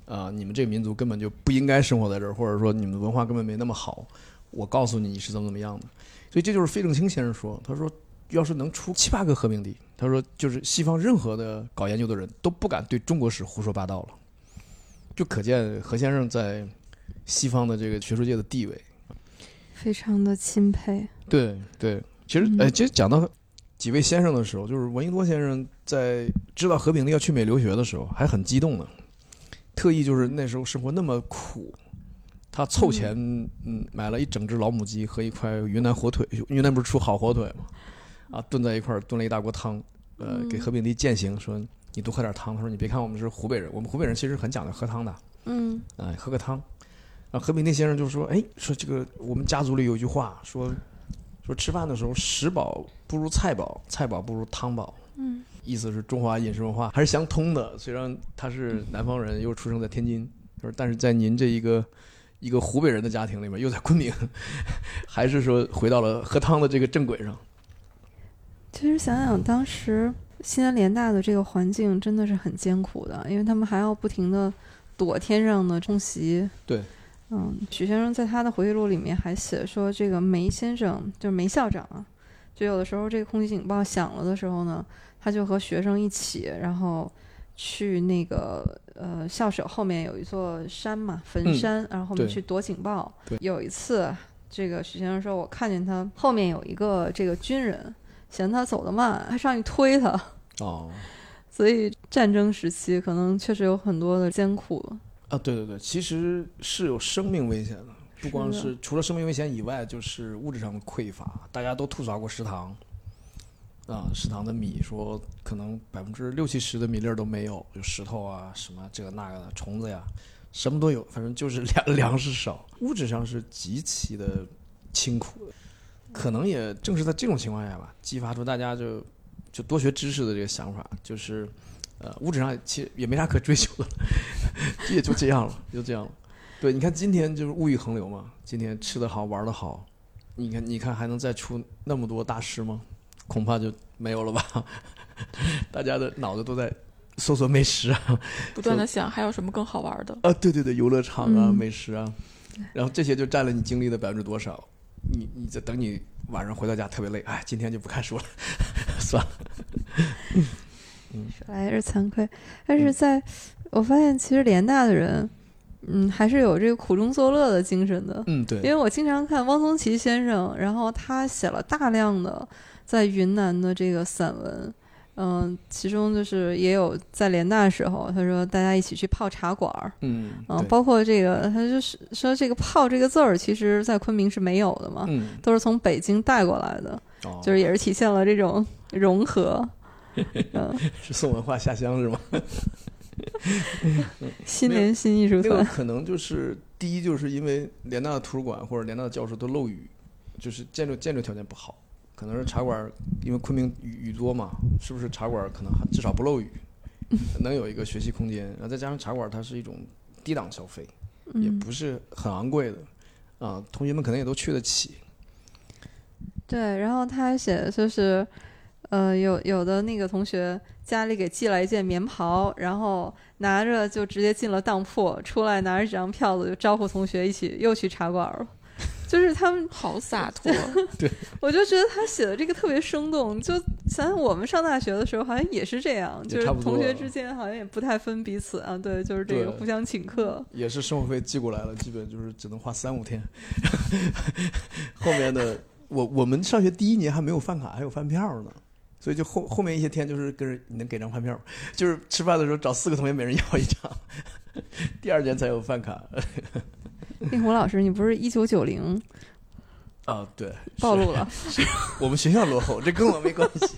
啊、你们这个民族根本就不应该生活在这儿，或者说你们的文化根本没那么好。我告诉你，你是怎么怎么样的。所以这就是费正清先生说，他说，要是能出七八个和平地，他说就是西方任何的搞研究的人都不敢对中国史胡说八道了，就可见何先生在西方的这个学术界的地位。非常的钦佩。对对，其实嗯哎，其实讲到几位先生的时候，就是闻一多先生在知道何炳棣要去美留学的时候，还很激动呢，特意就是那时候生活那么苦，他凑钱嗯买了一整只老母鸡和一块云南火腿，云南不是出好火腿吗？啊，炖在一块儿炖了一大锅汤，呃，嗯给何炳棣践行说你多喝点汤。他说你别看我们是湖北人，我们湖北人其实很讲究喝汤的，嗯哎，喝个汤。啊何炳棣先生就说：“哎，说这个我们家族里有一句话，说说吃饭的时候食饱不如菜饱，菜饱不如汤饱。嗯，意思是中华饮食文化还是相通的。虽然他是南方人，又出生在天津，就是但是在您这一个一个湖北人的家庭里面，又在昆明，(laughs) 还是说回到了喝汤的这个正轨上。其实想想当时西南联大的这个环境真的是很艰苦的，因为他们还要不停的躲天上的空袭。对，嗯，许先生在他的回忆录里面还写说，这个梅先生就是梅校长啊，就有的时候这个空袭警报响了的时候呢，他就和学生一起，然后去那个呃校舍后面有一座山嘛，坟山，然后我们去躲警报对。有一次，这个许先生说，我看见他后面有一个这个军人。嫌他走得慢，还上去推他。哦，所以战争时期可能确实有很多的艰苦。啊，对对对，其实是有生命危险的，不光是是除了生命危险以外，就是物质上的匮乏。大家都吐槽过食堂，啊，食堂的米说可能百分之六七十的米粒儿都没有，有石头啊，什么这个那个的虫子呀，什么都有，反正就是 (laughs) 粮粮食少，物质上是极其的清苦的。可能也正是在这种情况下吧，激发出大家就就多学知识的这个想法，就是呃物质上其实也没啥可追求的了，(laughs) 也就这样了，就这样了。对，你看今天就是物欲横流嘛，今天吃得好玩得好，你看你看还能再出那么多大师吗？恐怕就没有了吧。(laughs) 大家的脑子都在搜索美食啊，不断的想还有什么更好玩的。啊，对对对，游乐场啊，嗯美食啊，然后这些就占了你精力的百分之多少？你你在等你晚上回到家特别累，哎，今天就不看书了，(laughs) 算了。说来也是惭愧，但是在我发现，其实联大的人，嗯，还是有这个苦中作乐的精神的。嗯，对因，为我经常看汪曾祺先生，然后他写了大量的在云南的这个散文，嗯，其中就是也有在联大时候，他说大家一起去泡茶馆儿，嗯，包括这个，他就是说这个“泡”这个字儿，其实在昆明是没有的嘛，嗯，都是从北京带过来的，哦，就是也是体现了这种融合。(laughs) 嗯，(laughs) 是送文化下乡是吗？(laughs) 新联新艺术那个团，可能就是第一，就是因为联大的图书馆或者联大的教室都漏雨，就是建筑建筑条件不好，可能是茶馆，因为昆明雨雨多嘛，是不是茶馆可能还至少不漏雨，能有一个学习空间，然后再加上茶馆它是一种低档消费，也嗯，不是很昂贵的，啊，同学们可能也都去得起，对，然后他还写的就是，呃，有有的那个同学家里给寄来一件棉袍，然后拿着就直接进了当铺，出来拿着几张票子就招呼同学一起又去茶馆了。(laughs) 就是他们，好洒脱，(laughs) (laughs) 我就觉得他写的这个特别生动。就想想我们上大学的时候，好像也是这样，就是同学之间好像也不太分彼此啊。对，就是这个互相请客。也是生活费寄过来了，基本就是只能花三五天。后面的我我们上学第一年还没有饭卡，还有饭票呢，所以就后后面一些天就是跟人你能给张饭票，(laughs) 就是吃饭的时候找四个同学每人要一张，(laughs) 第二年才有饭卡。(laughs) 令狐老师，你不是一九九零啊，对，暴露了？我们学校落后，这跟我没关系。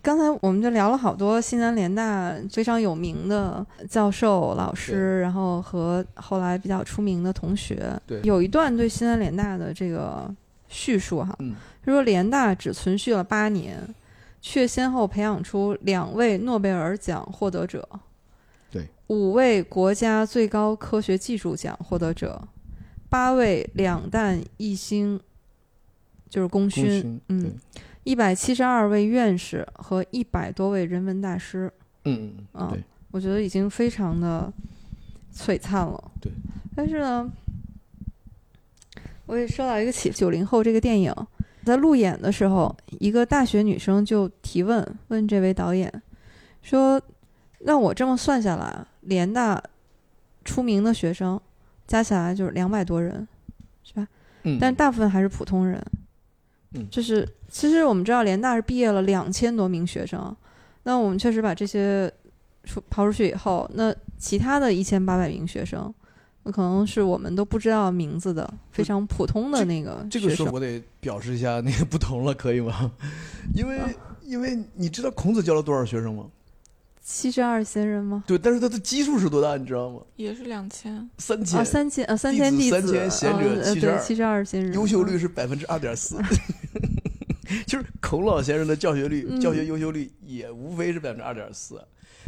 刚才我们就聊了好多西南联大非常有名的教授、老师，然后和后来比较出名的同学。对有一段对西南联大的这个叙述哈，嗯。他说联大只存续了八年，却先后培养出两位诺贝尔奖获得者，对，五位国家最高科学技术奖获得者，八位两弹一星，就是功功勋，嗯，一百七十二位院士和一百多位人文大师，嗯嗯啊嗯，对，我觉得已经非常的璀璨了。对，但是呢，我也说到一个起九零后这个电影，在路演的时候，一个大学女生就提问问这位导演说：“那我这么算下来，联大出名的学生加起来就是两百多人，是吧？嗯，但大部分还是普通人。嗯就是其实我们知道联大是毕业了两千多名学生，那我们确实把这些出刨出去以后，那其他的一千八百名学生，那可能是我们都不知道名字的非常普通的那个这个。时候我得表示一下那个不同了，可以吗？因为啊因为你知道孔子教了多少学生吗？七十二贤人吗？对，但是他的基数是多大，你知道吗？也是两千，三千，啊，三千啊，三千弟子三千贤者呃72对，七十二贤人，优秀率嗯是百分之二点四，(laughs) 就是孔老先生的教学率、嗯教学优秀率也无非是百分之二点四。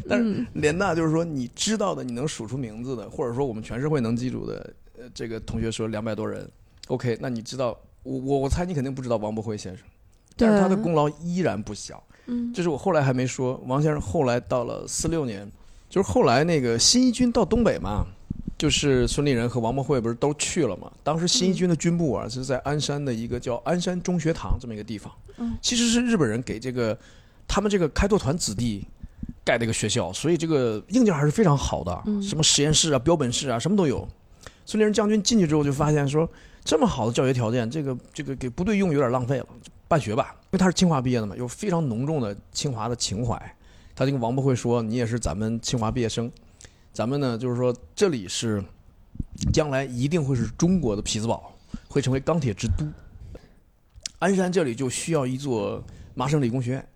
但是嗯联大就是说，你知道的，你能数出名字的，或者说我们全社会能记住的，呃，这个同学说两百多人，OK，那你知道，我我我猜你肯定不知道王伯辉先生，但是他的功劳依然不小。嗯这是我后来还没说，王先生后来到了四六年，就是后来那个新一军到东北嘛，就是孙立人和王伯惠不是都去了嘛？当时新一军的军部啊是在鞍山的一个叫鞍山中学堂这么一个地方，嗯其实是日本人给这个他们这个开拓团子弟盖的一个学校，所以这个硬件还是非常好的，嗯什么实验室啊、标本室啊，什么都有。孙立人将军进去之后就发现说，这么好的教学条件，这个这个给部队用有点浪费了，办学吧。因为他是清华毕业的嘛，有非常浓重的清华的情怀。他就跟王伯会说：“你也是咱们清华毕业生，咱们呢就是说这里是将来一定会是中国的匹兹堡，会成为钢铁之都。鞍山这里就需要一座麻省理工学院，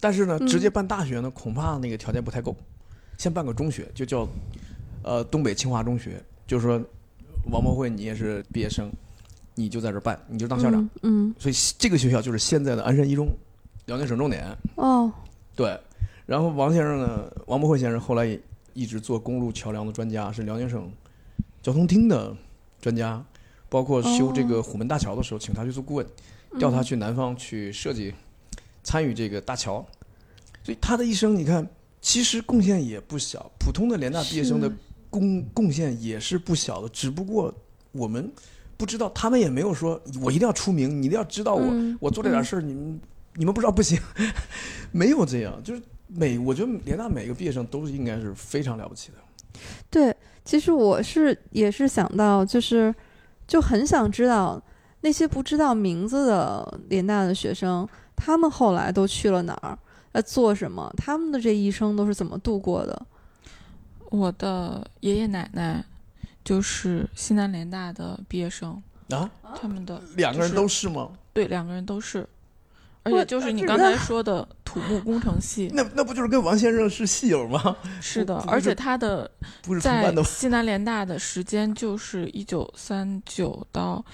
但是呢，嗯。直接办大学呢，恐怕那个条件不太够，先办个中学，就叫呃东北清华中学，就是说王博慧你也是毕业生，你就在这儿办，你就当校长。嗯，所以这个学校就是现在的鞍山一中，辽宁省重点。嗯哦，对，然后王先生呢，王博慧先生后来也一直做公路桥梁的专家，是辽宁省交通厅的专家，包括修这个虎门大桥的时候，请他去做顾问，调他去南方去设计，参与这个大桥。所以他的一生，你看，其实贡献也不小，普通的联大毕业生的贡贡献也是不小的，只不过我们不知道，他们也没有说我一定要出名，你一定要知道我，嗯我做这点事儿，你们你们不知道不行，(laughs) 没有这样，就是每我觉得联大每个毕业生都是应该是非常了不起的。对，其实我是也是想到，就是就很想知道那些不知道名字的联大的学生，他们后来都去了哪儿，在做什么，他们的这一生都是怎么度过的。我的爷爷奶奶就是西南联大的毕业生，啊，他们的两个人都是吗？对两个人都是，而且就是你刚才说的土木工程系，那那不就是跟王先生是系友吗？是的，而且他的不是同在？西南联大的时间就是一九三九到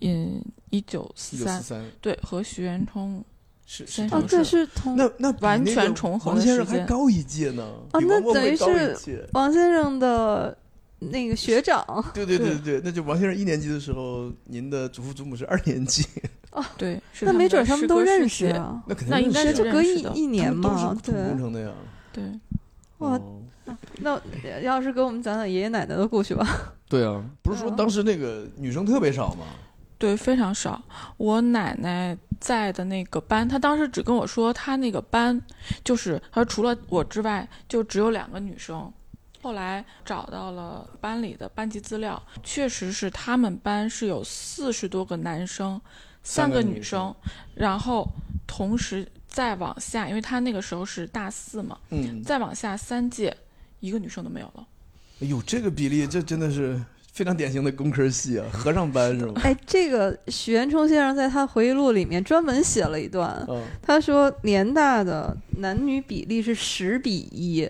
嗯一九四三对，和徐元冲是先哦，对，是是同那那完全重合的王先生还高一届呢，比哦那等于是。王先生的那个学长。对对对对，那就王先生一年级的时候，您的祖父祖母是二年级，(laughs) 哦对，那没准他们都认识姐，啊，那肯定那应该认识啊就隔一一年嘛，对。程的呀。对，哇哦那要是给我们讲讲爷爷奶奶的故事吧。对啊，不是说当时那个女生特别少吗？对，非常少。我奶奶在的那个班，她当时只跟我说，她那个班就是，她说除了我之外，就只有两个女生。后来找到了班里的班级资料，确实是他们班是有四十多个男生，三个女生，然后同时再往下，因为她那个时候是大四嘛，嗯，再往下三届，一个女生都没有了。哎呦，这个比例，这真的是非常典型的工科系啊，和尚班是吗？哎，这个许渊冲先生在他回忆录里面专门写了一段，嗯，他说联大的男女比例是十比一。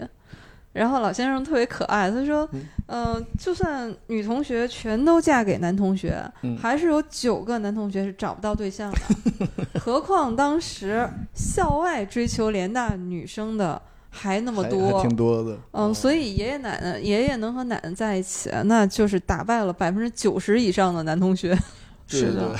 然后老先生特别可爱，他说嗯：“呃，就算女同学全都嫁给男同学，嗯还是有九个男同学是找不到对象的。(laughs) 何况当时校外追求联大女生的还那么多，还挺多的。嗯，所以爷爷奶奶爷爷能和奶奶在一起，那就是打败了百分之九十以上的男同学。是的，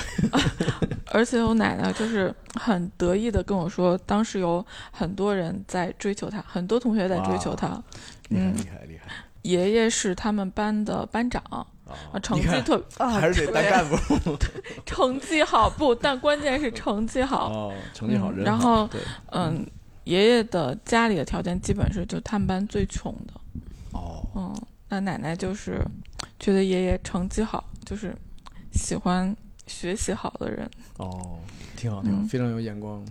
(laughs) 而且我奶奶就是很得意的跟我说，当时有很多人在追求她，很多同学在追求她。嗯厉害厉害爷爷是他们班的班长，啊啊，成绩特啊，还是得当干部 (laughs) 成绩好不，但关键是成绩好。哦，成绩好，然后嗯，爷爷的家里的条件基本是就他们班最穷的。哦，嗯，那奶奶就是觉得爷爷成绩好，就是喜欢学习好的人。哦，挺好挺好，嗯非常有眼光。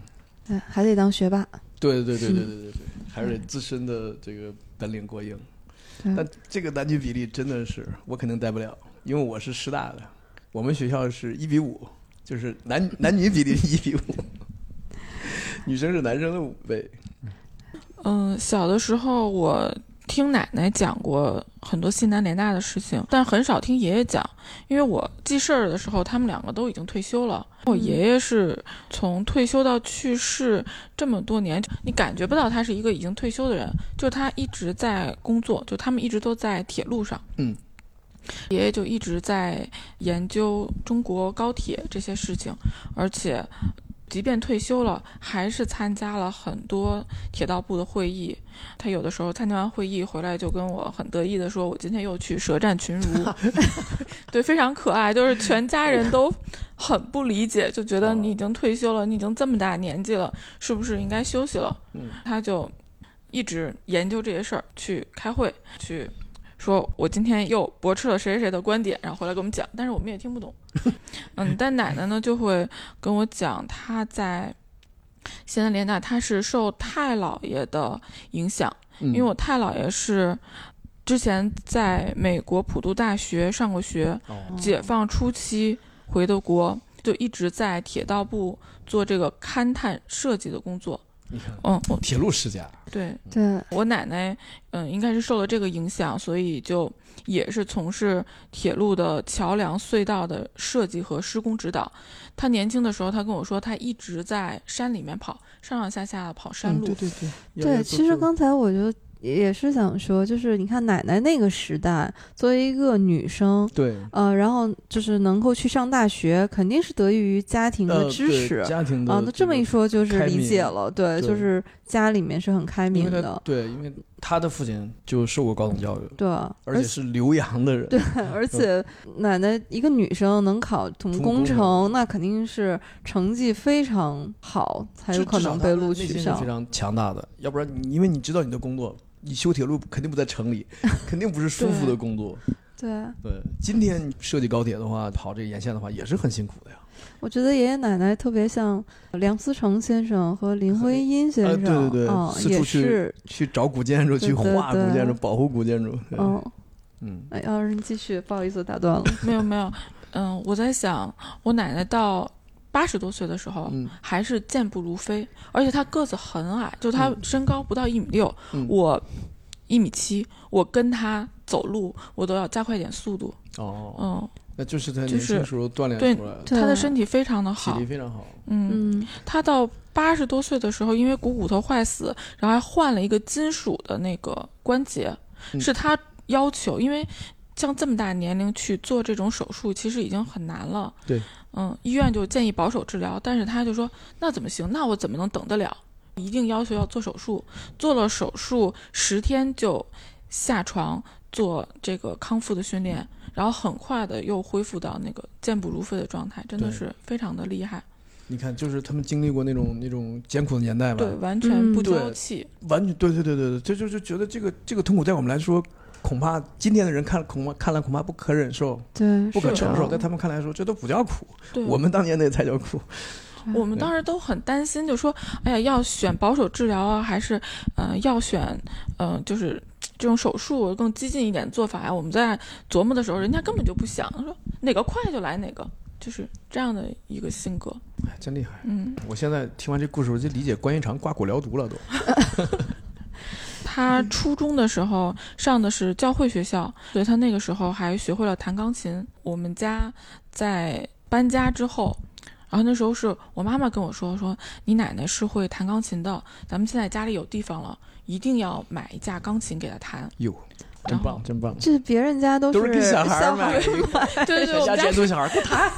对，还得当学霸。对对对对对对对，还是得自身的这个本领过硬。对但这个男女比例真的是我肯定带不了，因为我是师大的，我们学校是一比五，就是男男女比例一比五，(laughs) 女生是男生的五倍。嗯，小的时候我听奶奶讲过很多西南联大的事情，但很少听爷爷讲，因为我记事儿的时候，他们两个都已经退休了。我爷爷是从退休到去世这么多年，你感觉不到他是一个已经退休的人，就他一直在工作，就他们一直都在铁路上。嗯，爷爷就一直在研究中国高铁这些事情，而且。即便退休了，还是参加了很多铁道部的会议。他有的时候参加完会议回来，就跟我很得意的说：“我今天又去舌战群儒。(laughs) ”对，非常可爱。就是全家人都很不理解，就觉得你已经退休了，你已经这么大年纪了，是不是应该休息了？他就一直研究这些事儿，去开会去。说我今天又驳斥了谁谁谁的观点，然后回来跟我们讲，但是我们也听不懂。(laughs) 嗯，但奶奶呢就会跟我讲，她在西南联大，她是受太姥爷的影响，因为我太姥爷是之前在美国普渡大学上过学，解放初期回的国，就一直在铁道部做这个勘探设计的工作。你看，嗯，铁路世家，对对，我奶奶，嗯，应该是受了这个影响，所以就也是从事铁路的桥梁、隧道的设计和施工指导。她年轻的时候，她跟我说，她一直在山里面跑，上上下下跑山路。对对对，对，其实刚才我就。也是想说，就是你看奶奶那个时代，作为一个女生，对，呃，然后就是能够去上大学，肯定是得益于家庭的支持，家庭。啊，那这么一说就是理解了，对，就是家里面是很开明的，对，因为他的父亲就受过高等教育，对，而且是留洋的人，对，而且奶奶一个女生能考土木工程，那肯定是成绩非常好，才有可能被录取上，非常强大的，要不然你因为你知道你的工作。你修铁路肯定不在城里，(laughs) 肯定不是舒服的工作。对对，今天设计高铁的话，跑这个沿线的话，也是很辛苦的呀。我觉得爷爷奶奶特别像梁思成先生和林徽因先生，对对对，也是去找古建筑，去画古建筑，保护古建筑。嗯嗯，哎，要是你继续，不好意思打断了。(laughs) 没有没有，嗯，我在想，我奶奶到。八十多岁的时候，还是健步如飞，而且她个子很矮，就她身高不到一米六，我一米七，我跟她走路，我都要加快点速度。哦，嗯，那就是他年轻时候锻炼出来的。他的身体非常的好，体力非常好。嗯，他到八十多岁的时候，因为股骨头坏死，然后还换了一个金属的那个关节，是他要求，因为像这么大年龄去做这种手术，其实已经很难了。对。嗯，医院就建议保守治疗，但是他就说那怎么行？那我怎么能等得了？一定要求要做手术。做了手术十天就下床做这个康复的训练，然后很快的又恢复到那个健步如飞的状态，真的是非常的厉害。你看，就是他们经历过那种那种艰苦的年代嘛，对，完全不娇气，完全对对对对对，就就就觉得这个这个痛苦在我们来说。恐怕今天的人看恐怕看来恐怕不可忍受，对，不可承受，在他们看来说这都不叫苦，我们当年那才叫苦。(laughs) 我们当时都很担心，就说：“哎呀，要选保守治疗啊，还是嗯要选嗯就是这种手术更激进一点做法呀？”我们在琢磨的时候，人家根本就不想说哪个快就来哪个，就是这样的一个性格。哎，真厉害！嗯，我现在听完这故事，我就理解关云长刮骨疗毒了都。(laughs) (laughs) 他初中的时候上的是教会学校，所以他那个时候还学会了弹钢琴。我们家在搬家之后，然后那时候是我妈妈跟我说：“说你奶奶是会弹钢琴的，咱们现在家里有地方了，一定要买一架钢琴给他弹。”哟，真棒，真棒！这别人家都是给小孩买，对对对，我们家都小孩不弹。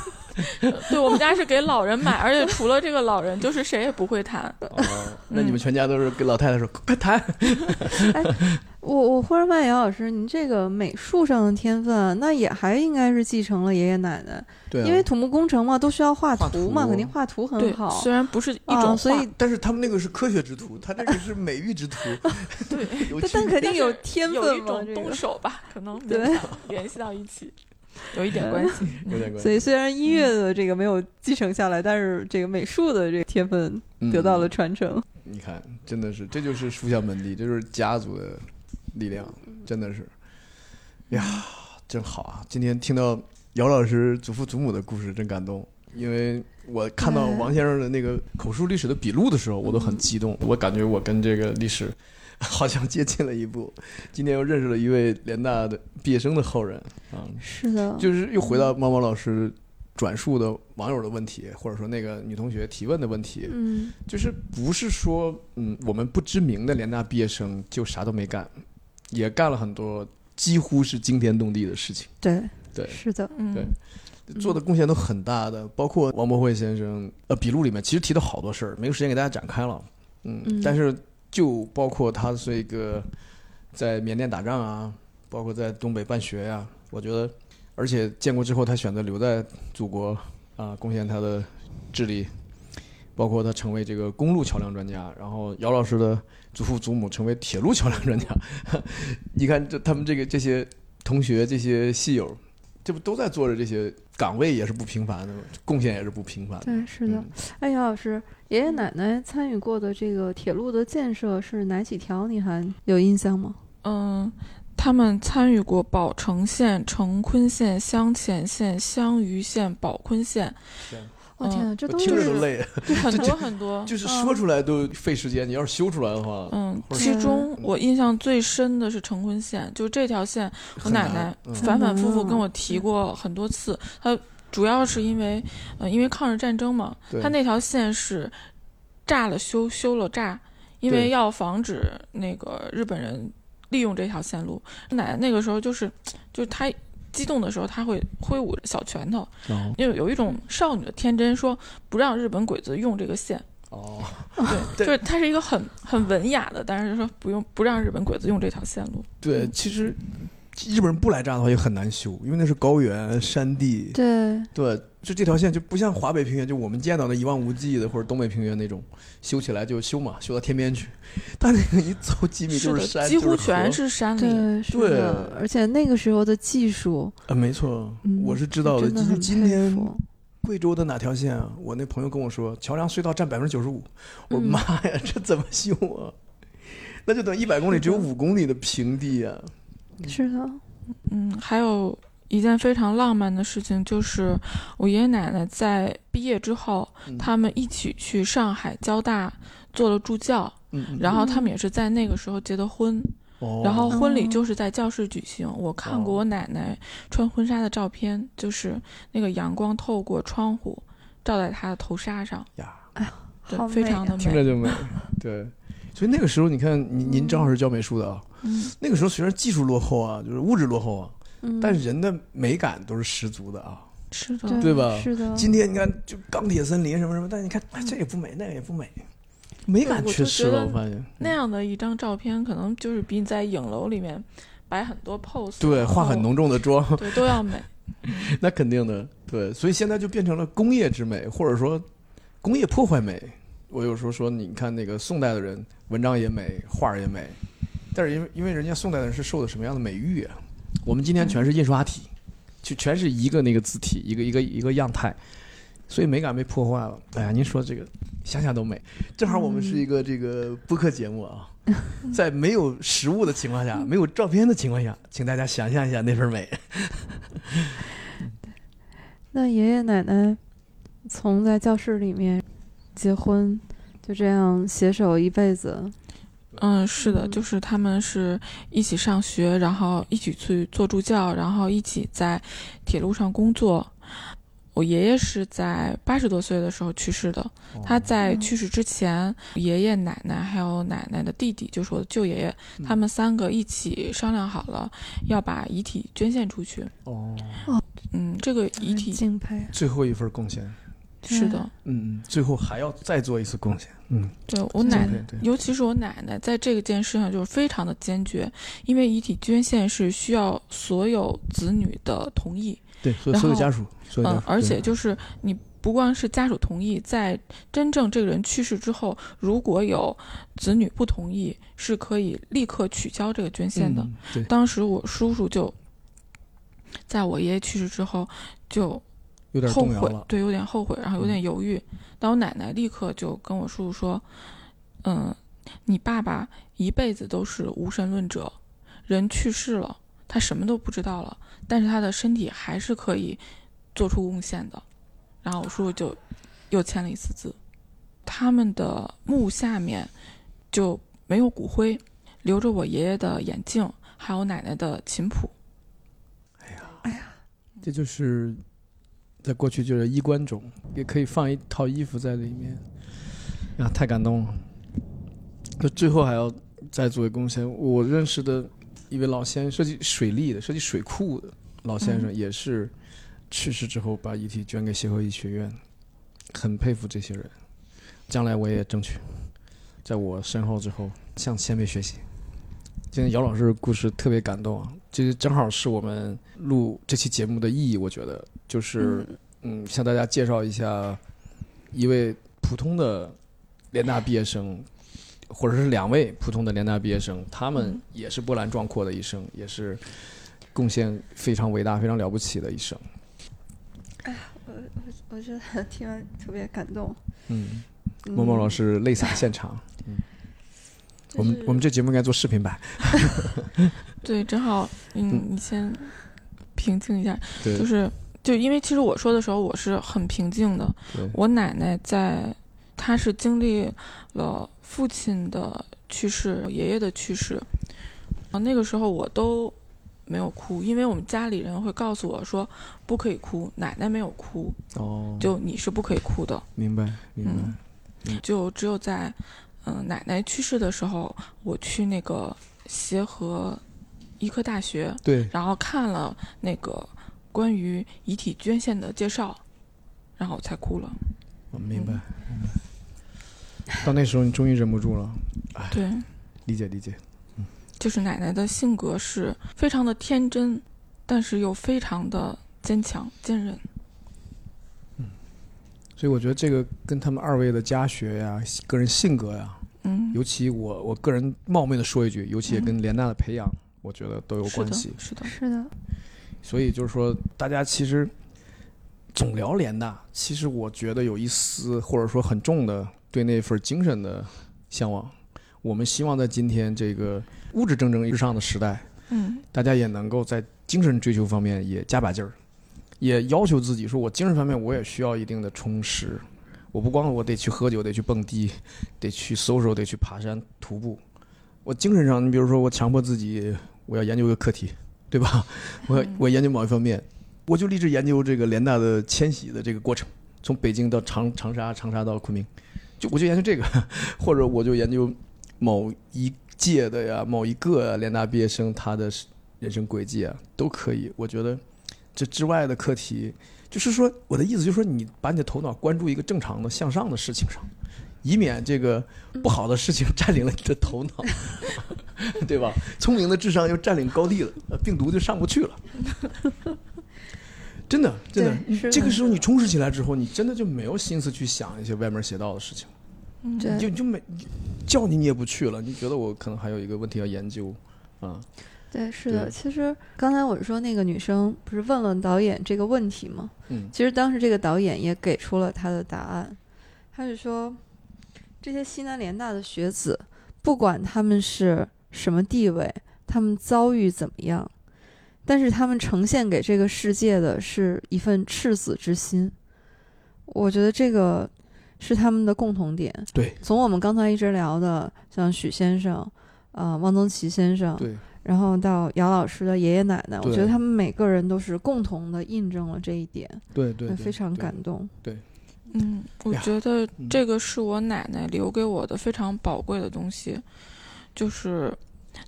(laughs) 对我们家是给老人买，而且除了这个老人，就是谁也不会弹。哦，那你们全家都是给老太太说 (laughs) 快弹。哎，我我忽然发现杨老师，您这个美术上的天分，那也还应该是继承了爷爷奶奶。对，因为土木工程嘛，都需要画图嘛，肯定画图很好。虽然不是一种，所以但是他们那个是科学之图，他那个是美育之图。(laughs) 对，(laughs) 但肯定有天分有一种动手吧，可能对联系到一起。有一点关系，(laughs) 有点关系。所以虽然音乐的这个没有继承下来，但是这个美术的这个天分得到了传承。你看，真的是，这就是书香门第，这就是家族的力量，真的是。呀，真好啊！今天听到姚老师祖父祖母的故事，真感动。因为我看到王先生的那个口述历史的笔录的时候，我都很激动。我感觉我跟这个历史好像接近了一步。今天又认识了一位联大的毕业生的后人啊，是的，就是又回到猫猫老师转述的网友的问题，或者说那个女同学提问的问题，嗯就是不是说嗯我们不知名的联大毕业生就啥都没干，也干了很多几乎是惊天动地的事情，对对。是的，嗯，对。做的贡献都很大的，包括王博慧先生呃笔录里面其实提到好多事儿，没有时间给大家展开了，嗯，嗯。但是就包括他这个在缅甸打仗啊，包括在东北办学呀、我觉得，而且建国之后他选择留在祖国啊，贡献他的智力，包括他成为这个公路桥梁专家，然后姚老师的祖父祖母成为铁路桥梁专家，(laughs) 你看这他们这个这些同学这些戏友，这不都在做着这些岗位也是不平凡的，贡献也是不平凡的。对是的嗯。哎，杨老师，爷爷奶奶参与过的这个铁路的建设是哪几条？你还有印象吗？嗯，他们参与过宝成线、成昆线、湘黔线、湘渝线、宝昆线，我、天哪，这都是听着都累，就很多 (laughs) 很多。就是说出来都费时间。你要是修出来的话，嗯，其中我印象最深的是成昆线，就这条线，我奶奶嗯反反复复跟嗯我提过很多次。她主要是因为，呃，因为抗日战争嘛，对它那条线是炸了修，修了炸，因为要防止那个日本人利用这条线路。奶奶那个时候就是，就是她激动的时候，他会挥舞着小拳头，哦因为有一种少女的天真，说不让日本鬼子用这个线。哦，对，对就是它是一个很很文雅的，但是说不用不让日本鬼子用这条线路。对，其实日本人不来炸的话也很难修，因为那是高原山地。对对，就这条线就不像华北平原，就我们见到的一望无际的，或者东北平原那种，修起来就修嘛，修到天边去。但那个一走几米就是的，山，几乎全是山里。对是而且那个时候的技术，啊，没错，嗯，我是知道的。今真的很佩今天服贵州的哪条线啊？我那朋友跟我说，桥梁隧道占百分之九十五。我妈呀，(laughs) 这怎么修啊？那就等一百公里只有五公里的平地啊！是的，嗯，还有一件非常浪漫的事情，就是我爷爷奶奶在毕业之后，嗯他们一起去上海交大做了助教，然后他们也是在那个时候结的婚，哦然后婚礼哦就是在教室举行。我看过我奶奶穿婚纱的照片，就是那个阳光透过窗户照在她的头纱上，呀，对好，美啊非常的美。听着就美。(laughs) 对，所以那个时候你看，您您正好是教美术的啊。嗯，那个时候虽然技术落后啊，就是物质落后啊，嗯，但是人的美感都是十足的啊。是的，对对吧是的，今天你看，就钢铁森林什么什么，但你看，哎，这也不美，那个也不美，美感缺失了。我发现，那样的一张照片，可能就是比你在影楼里面摆很多 pose，对，化很浓重的妆，对，都要美。(laughs) 那肯定的，对，所以现在就变成了工业之美，或者说工业破坏美。我有时候说，你看那个宋代的人，文章也美，画也美，但是因为因为人家宋代的人是受的什么样的美育啊？我们今天全是印刷体，就全是一个那个字体，一个一个一个样态，所以美感被破坏了。哎呀，您说这个想想都美。正好我们是一个这个播客节目啊，在没有实物的情况下，没有照片的情况下，请大家想象一下那份美。(laughs) 那爷爷奶奶从在教室里面结婚，就这样携手一辈子，嗯，是的，嗯就是他们是一起上学，然后一起去做助教，然后一起在铁路上工作。我爷爷是在八十多岁的时候去世的。他在嗯去世之前，爷爷奶奶还有奶奶的弟弟，就是我的舅爷爷，嗯他们三个一起商量好了，要把遗体捐献出去。哦，嗯，这个遗体敬佩。最后一份贡献，是的，嗯，嗯，最后还要再做一次贡献，嗯，对我奶奶尤其是我奶奶，在这个件事上就是非常的坚决，因为遗体捐献是需要所有子女的同意，对，所有家属，所有家属，，嗯而且就是你不光是家属同意，在真正这个人去世之后，如果有子女不同意，是可以立刻取消这个捐献的。嗯对，当时我叔叔就在我爷爷去世之后就有点后悔对，有点后悔，然后有点犹豫。但我奶奶立刻就跟我叔叔说：“嗯，你爸爸一辈子都是无神论者，人去世了，他什么都不知道了，但是他的身体还是可以做出贡献的。”然后我叔叔就又签了一次字。他们的墓下面就没有骨灰，留着我爷爷的眼镜，还有奶奶的琴谱。哎呀，哎呀这就是在过去就是衣冠冢，也可以放一套衣服在里面，啊，太感动了。那最后还要再做一个贡献，我认识的一位老先生，设计水利的、设计水库的老先生，嗯也是去世之后把遗体捐给协和医学院，很佩服这些人。将来我也争取在我身后之后向前辈学习。今天姚老师的故事特别感动啊，这个正好是我们录这期节目的意义。我觉得就是嗯向大家介绍一下一位普通的联大毕业生，或者是两位普通的联大毕业生，他们嗯也是波澜壮阔的一生，也是贡献非常伟大、非常了不起的一生。哎我我我觉得 (laughs) 听完特别感动。嗯，默默老师泪洒现场。(laughs) 嗯我们我们这节目应该做视频版。(laughs) 对，正好，嗯嗯，你先平静一下，对就是就因为其实我说的时候我是很平静的，我奶奶在，她是经历了父亲的去世、爷爷的去世，啊，那个时候我都没有哭，因为我们家里人会告诉我说不可以哭，奶奶没有哭，哦，就你是不可以哭的，明白明白。嗯。就只有在嗯、奶奶去世的时候，我去那个协和医科大学，对，然后看了那个关于遗体捐献的介绍，然后我才哭了。我明白明白。到那时候你终于忍不住了，对，理解理解。就是奶奶的性格是非常的天真，但是又非常的坚强坚韧。所以我觉得这个跟他们二位的家学呀、个人性格呀，嗯，尤其我我个人冒昧的说一句，尤其也跟联大的培养，我觉得都有是的关系。是的，是的，所以就是说，大家其实总聊联大，其实我觉得有一丝或者说很重的对那份精神的向往。我们希望在今天这个物质蒸蒸日上的时代，嗯大家也能够在精神追求方面也加把劲儿，也要求自己说，我精神方面我也需要一定的充实。我不光我得去喝酒，得去蹦迪，得去 social，得去爬山徒步。我精神上，你比如说，我强迫自己，我要研究一个课题，对吧？我我研究某一方面，我就立志研究这个联大的迁徙的这个过程，从北京到长长沙，长沙到昆明，就我就研究这个，(laughs) 或者我就研究某一届的呀，某一个联大毕业生他的人生轨迹啊，都可以。我觉得这之外的课题，就是说我的意思就是说，你把你的头脑关注一个正常的向上的事情上，以免这个不好的事情占领了你的头脑，(laughs) 对吧？聪明的智商又占领高地了，呃病毒就上不去了。(laughs) 真的，真的这个时候你充实起来之后，你真的就没有心思去想一些歪门邪道的事情。你就你就没叫你你也不去了，你觉得我可能还有一个问题要研究，啊，对，是的。其实刚才我说那个女生不是问了导演这个问题吗？嗯其实当时这个导演也给出了他的答案，他是说，这些西南联大的学子，不管他们是什么地位，他们遭遇怎么样，但是他们呈现给这个世界的是一份赤子之心。我觉得这个是他们的共同点。对从我们刚才一直聊的，像许先生，呃，汪曾祺先生，对，然后到姚老师的爷爷奶奶，我觉得他们每个人都是共同的印证了这一点。对对，对非常对感动。嗯，我觉得嗯这个是我奶奶留给我的非常宝贵的东西，就是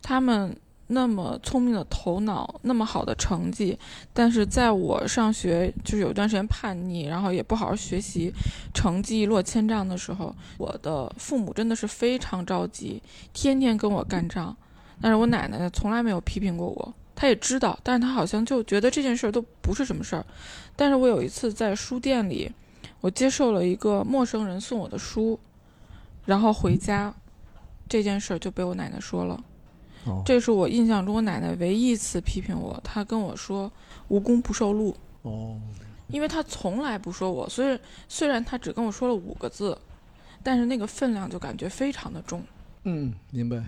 他们那么聪明的头脑，那么好的成绩，但是在我上学就是有段时间叛逆，然后也不好好学习，成绩一落千丈的时候，我的父母真的是非常着急，天天跟我干仗。但是我奶奶，从来没有批评过我，她也知道，但是她好像就觉得这件事儿都不是什么事儿。但是我有一次在书店里，我接受了一个陌生人送我的书，然后回家，这件事儿就被我奶奶说了。哦这是我印象中我奶奶唯一一次批评我，她跟我说“无功不受禄哦，”，因为她从来不说我，所以虽然她只跟我说了五个字，但是那个分量就感觉非常的重。嗯，明白。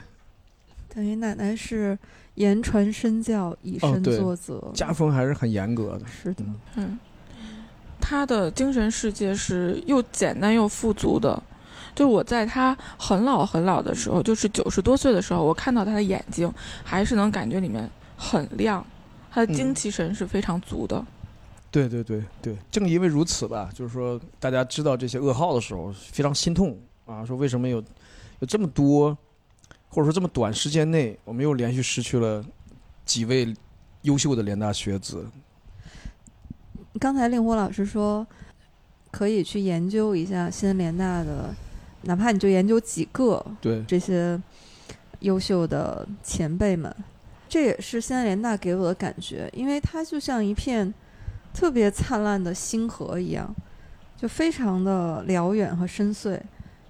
等于奶奶是言传身教，以身作则。家风还是很严格的，是的，嗯嗯，她的精神世界是又简单又富足的，就我在他很老很老的时候，就是九十多岁的时候，我看到他的眼睛，还是能感觉里面很亮，他的精气神是非常足的。对对对对，正因为如此吧，就是说大家知道这些噩耗的时候，非常心痛啊！说为什么有有这么多，或者说这么短时间内，我们又连续失去了几位优秀的联大学子。刚才令狐老师说，可以去研究一下西安联大的，哪怕你就研究几个对，这些优秀的前辈们，这也是西安联大给我的感觉，因为它就像一片特别灿烂的星河一样，就非常的辽远和深邃，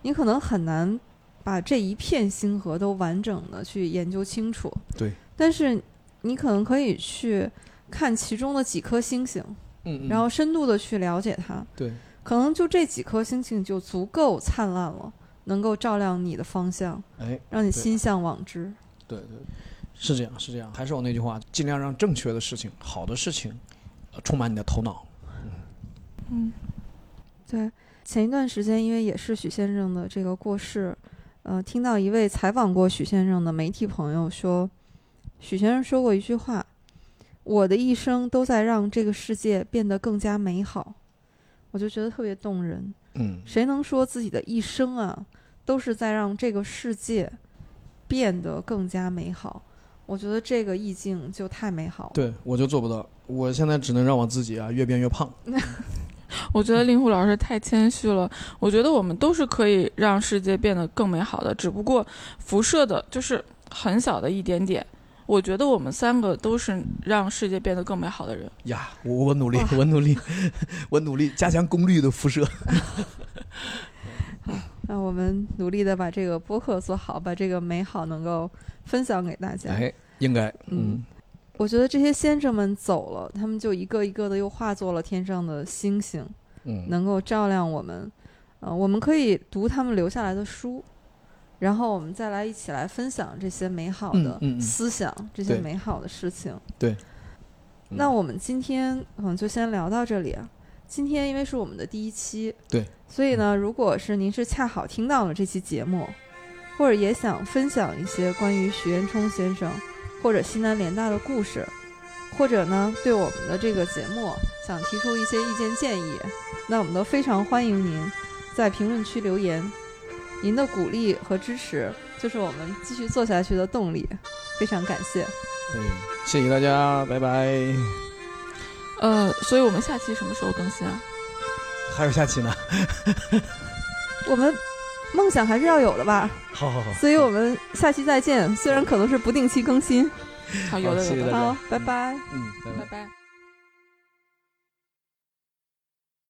你可能很难把这一片星河都完整的去研究清楚。对，但是你可能可以去看其中的几颗星星。嗯然后深度的去了解它，对，可能就这几颗星星就足够灿烂了，能够照亮你的方向，哎，让你心向往之。对。对，是这样是这样，还是我那句话，尽量让正确的事情、好的事情，呃充满你的头脑。嗯，对，前一段时间因为也是许先生的这个过世，呃，听到一位采访过许先生的媒体朋友说，许先生说过一句话：“我的一生都在让这个世界变得更加美好。”我就觉得特别动人。嗯，谁能说自己的一生啊，都是在让这个世界变得更加美好？我觉得这个意境就太美好了。对我就做不到，我现在只能让我自己啊越变越胖。(laughs) 我觉得令狐老师太谦虚了。我觉得我们都是可以让世界变得更美好的，只不过辐射的就是很小的一点点。我觉得我们三个都是让世界变得更美好的人。呀，我我努力，我努力，(laughs) 我努力加强功率的辐射。(laughs) 那我们努力的把这个播客做好，把这个美好能够分享给大家。哎，应该，嗯嗯，我觉得这些先生们走了，他们就一个一个的又化作了天上的星星，嗯，能够照亮我们。呃，我们可以读他们留下来的书，然后我们再来一起来分享这些美好的嗯嗯嗯思想，这些美好的事情。对。那我们今天可能就先聊到这里啊。今天因为是我们的第一期，对，所以呢，如果是您是恰好听到了这期节目，或者也想分享一些关于许渊冲先生或者西南联大的故事，或者呢对我们的这个节目想提出一些意见建议，那我们都非常欢迎您在评论区留言。您的鼓励和支持就是我们继续做下去的动力，非常感谢。嗯，谢谢大家，拜拜。呃，所以我们下期什么时候更新啊？还有下期呢？(laughs) 我们梦想还是要有的吧，(laughs) 好好好，所以我们下期再见。虽然可能是不定期更新，好，有的有的，好拜拜。嗯，拜拜拜。拜。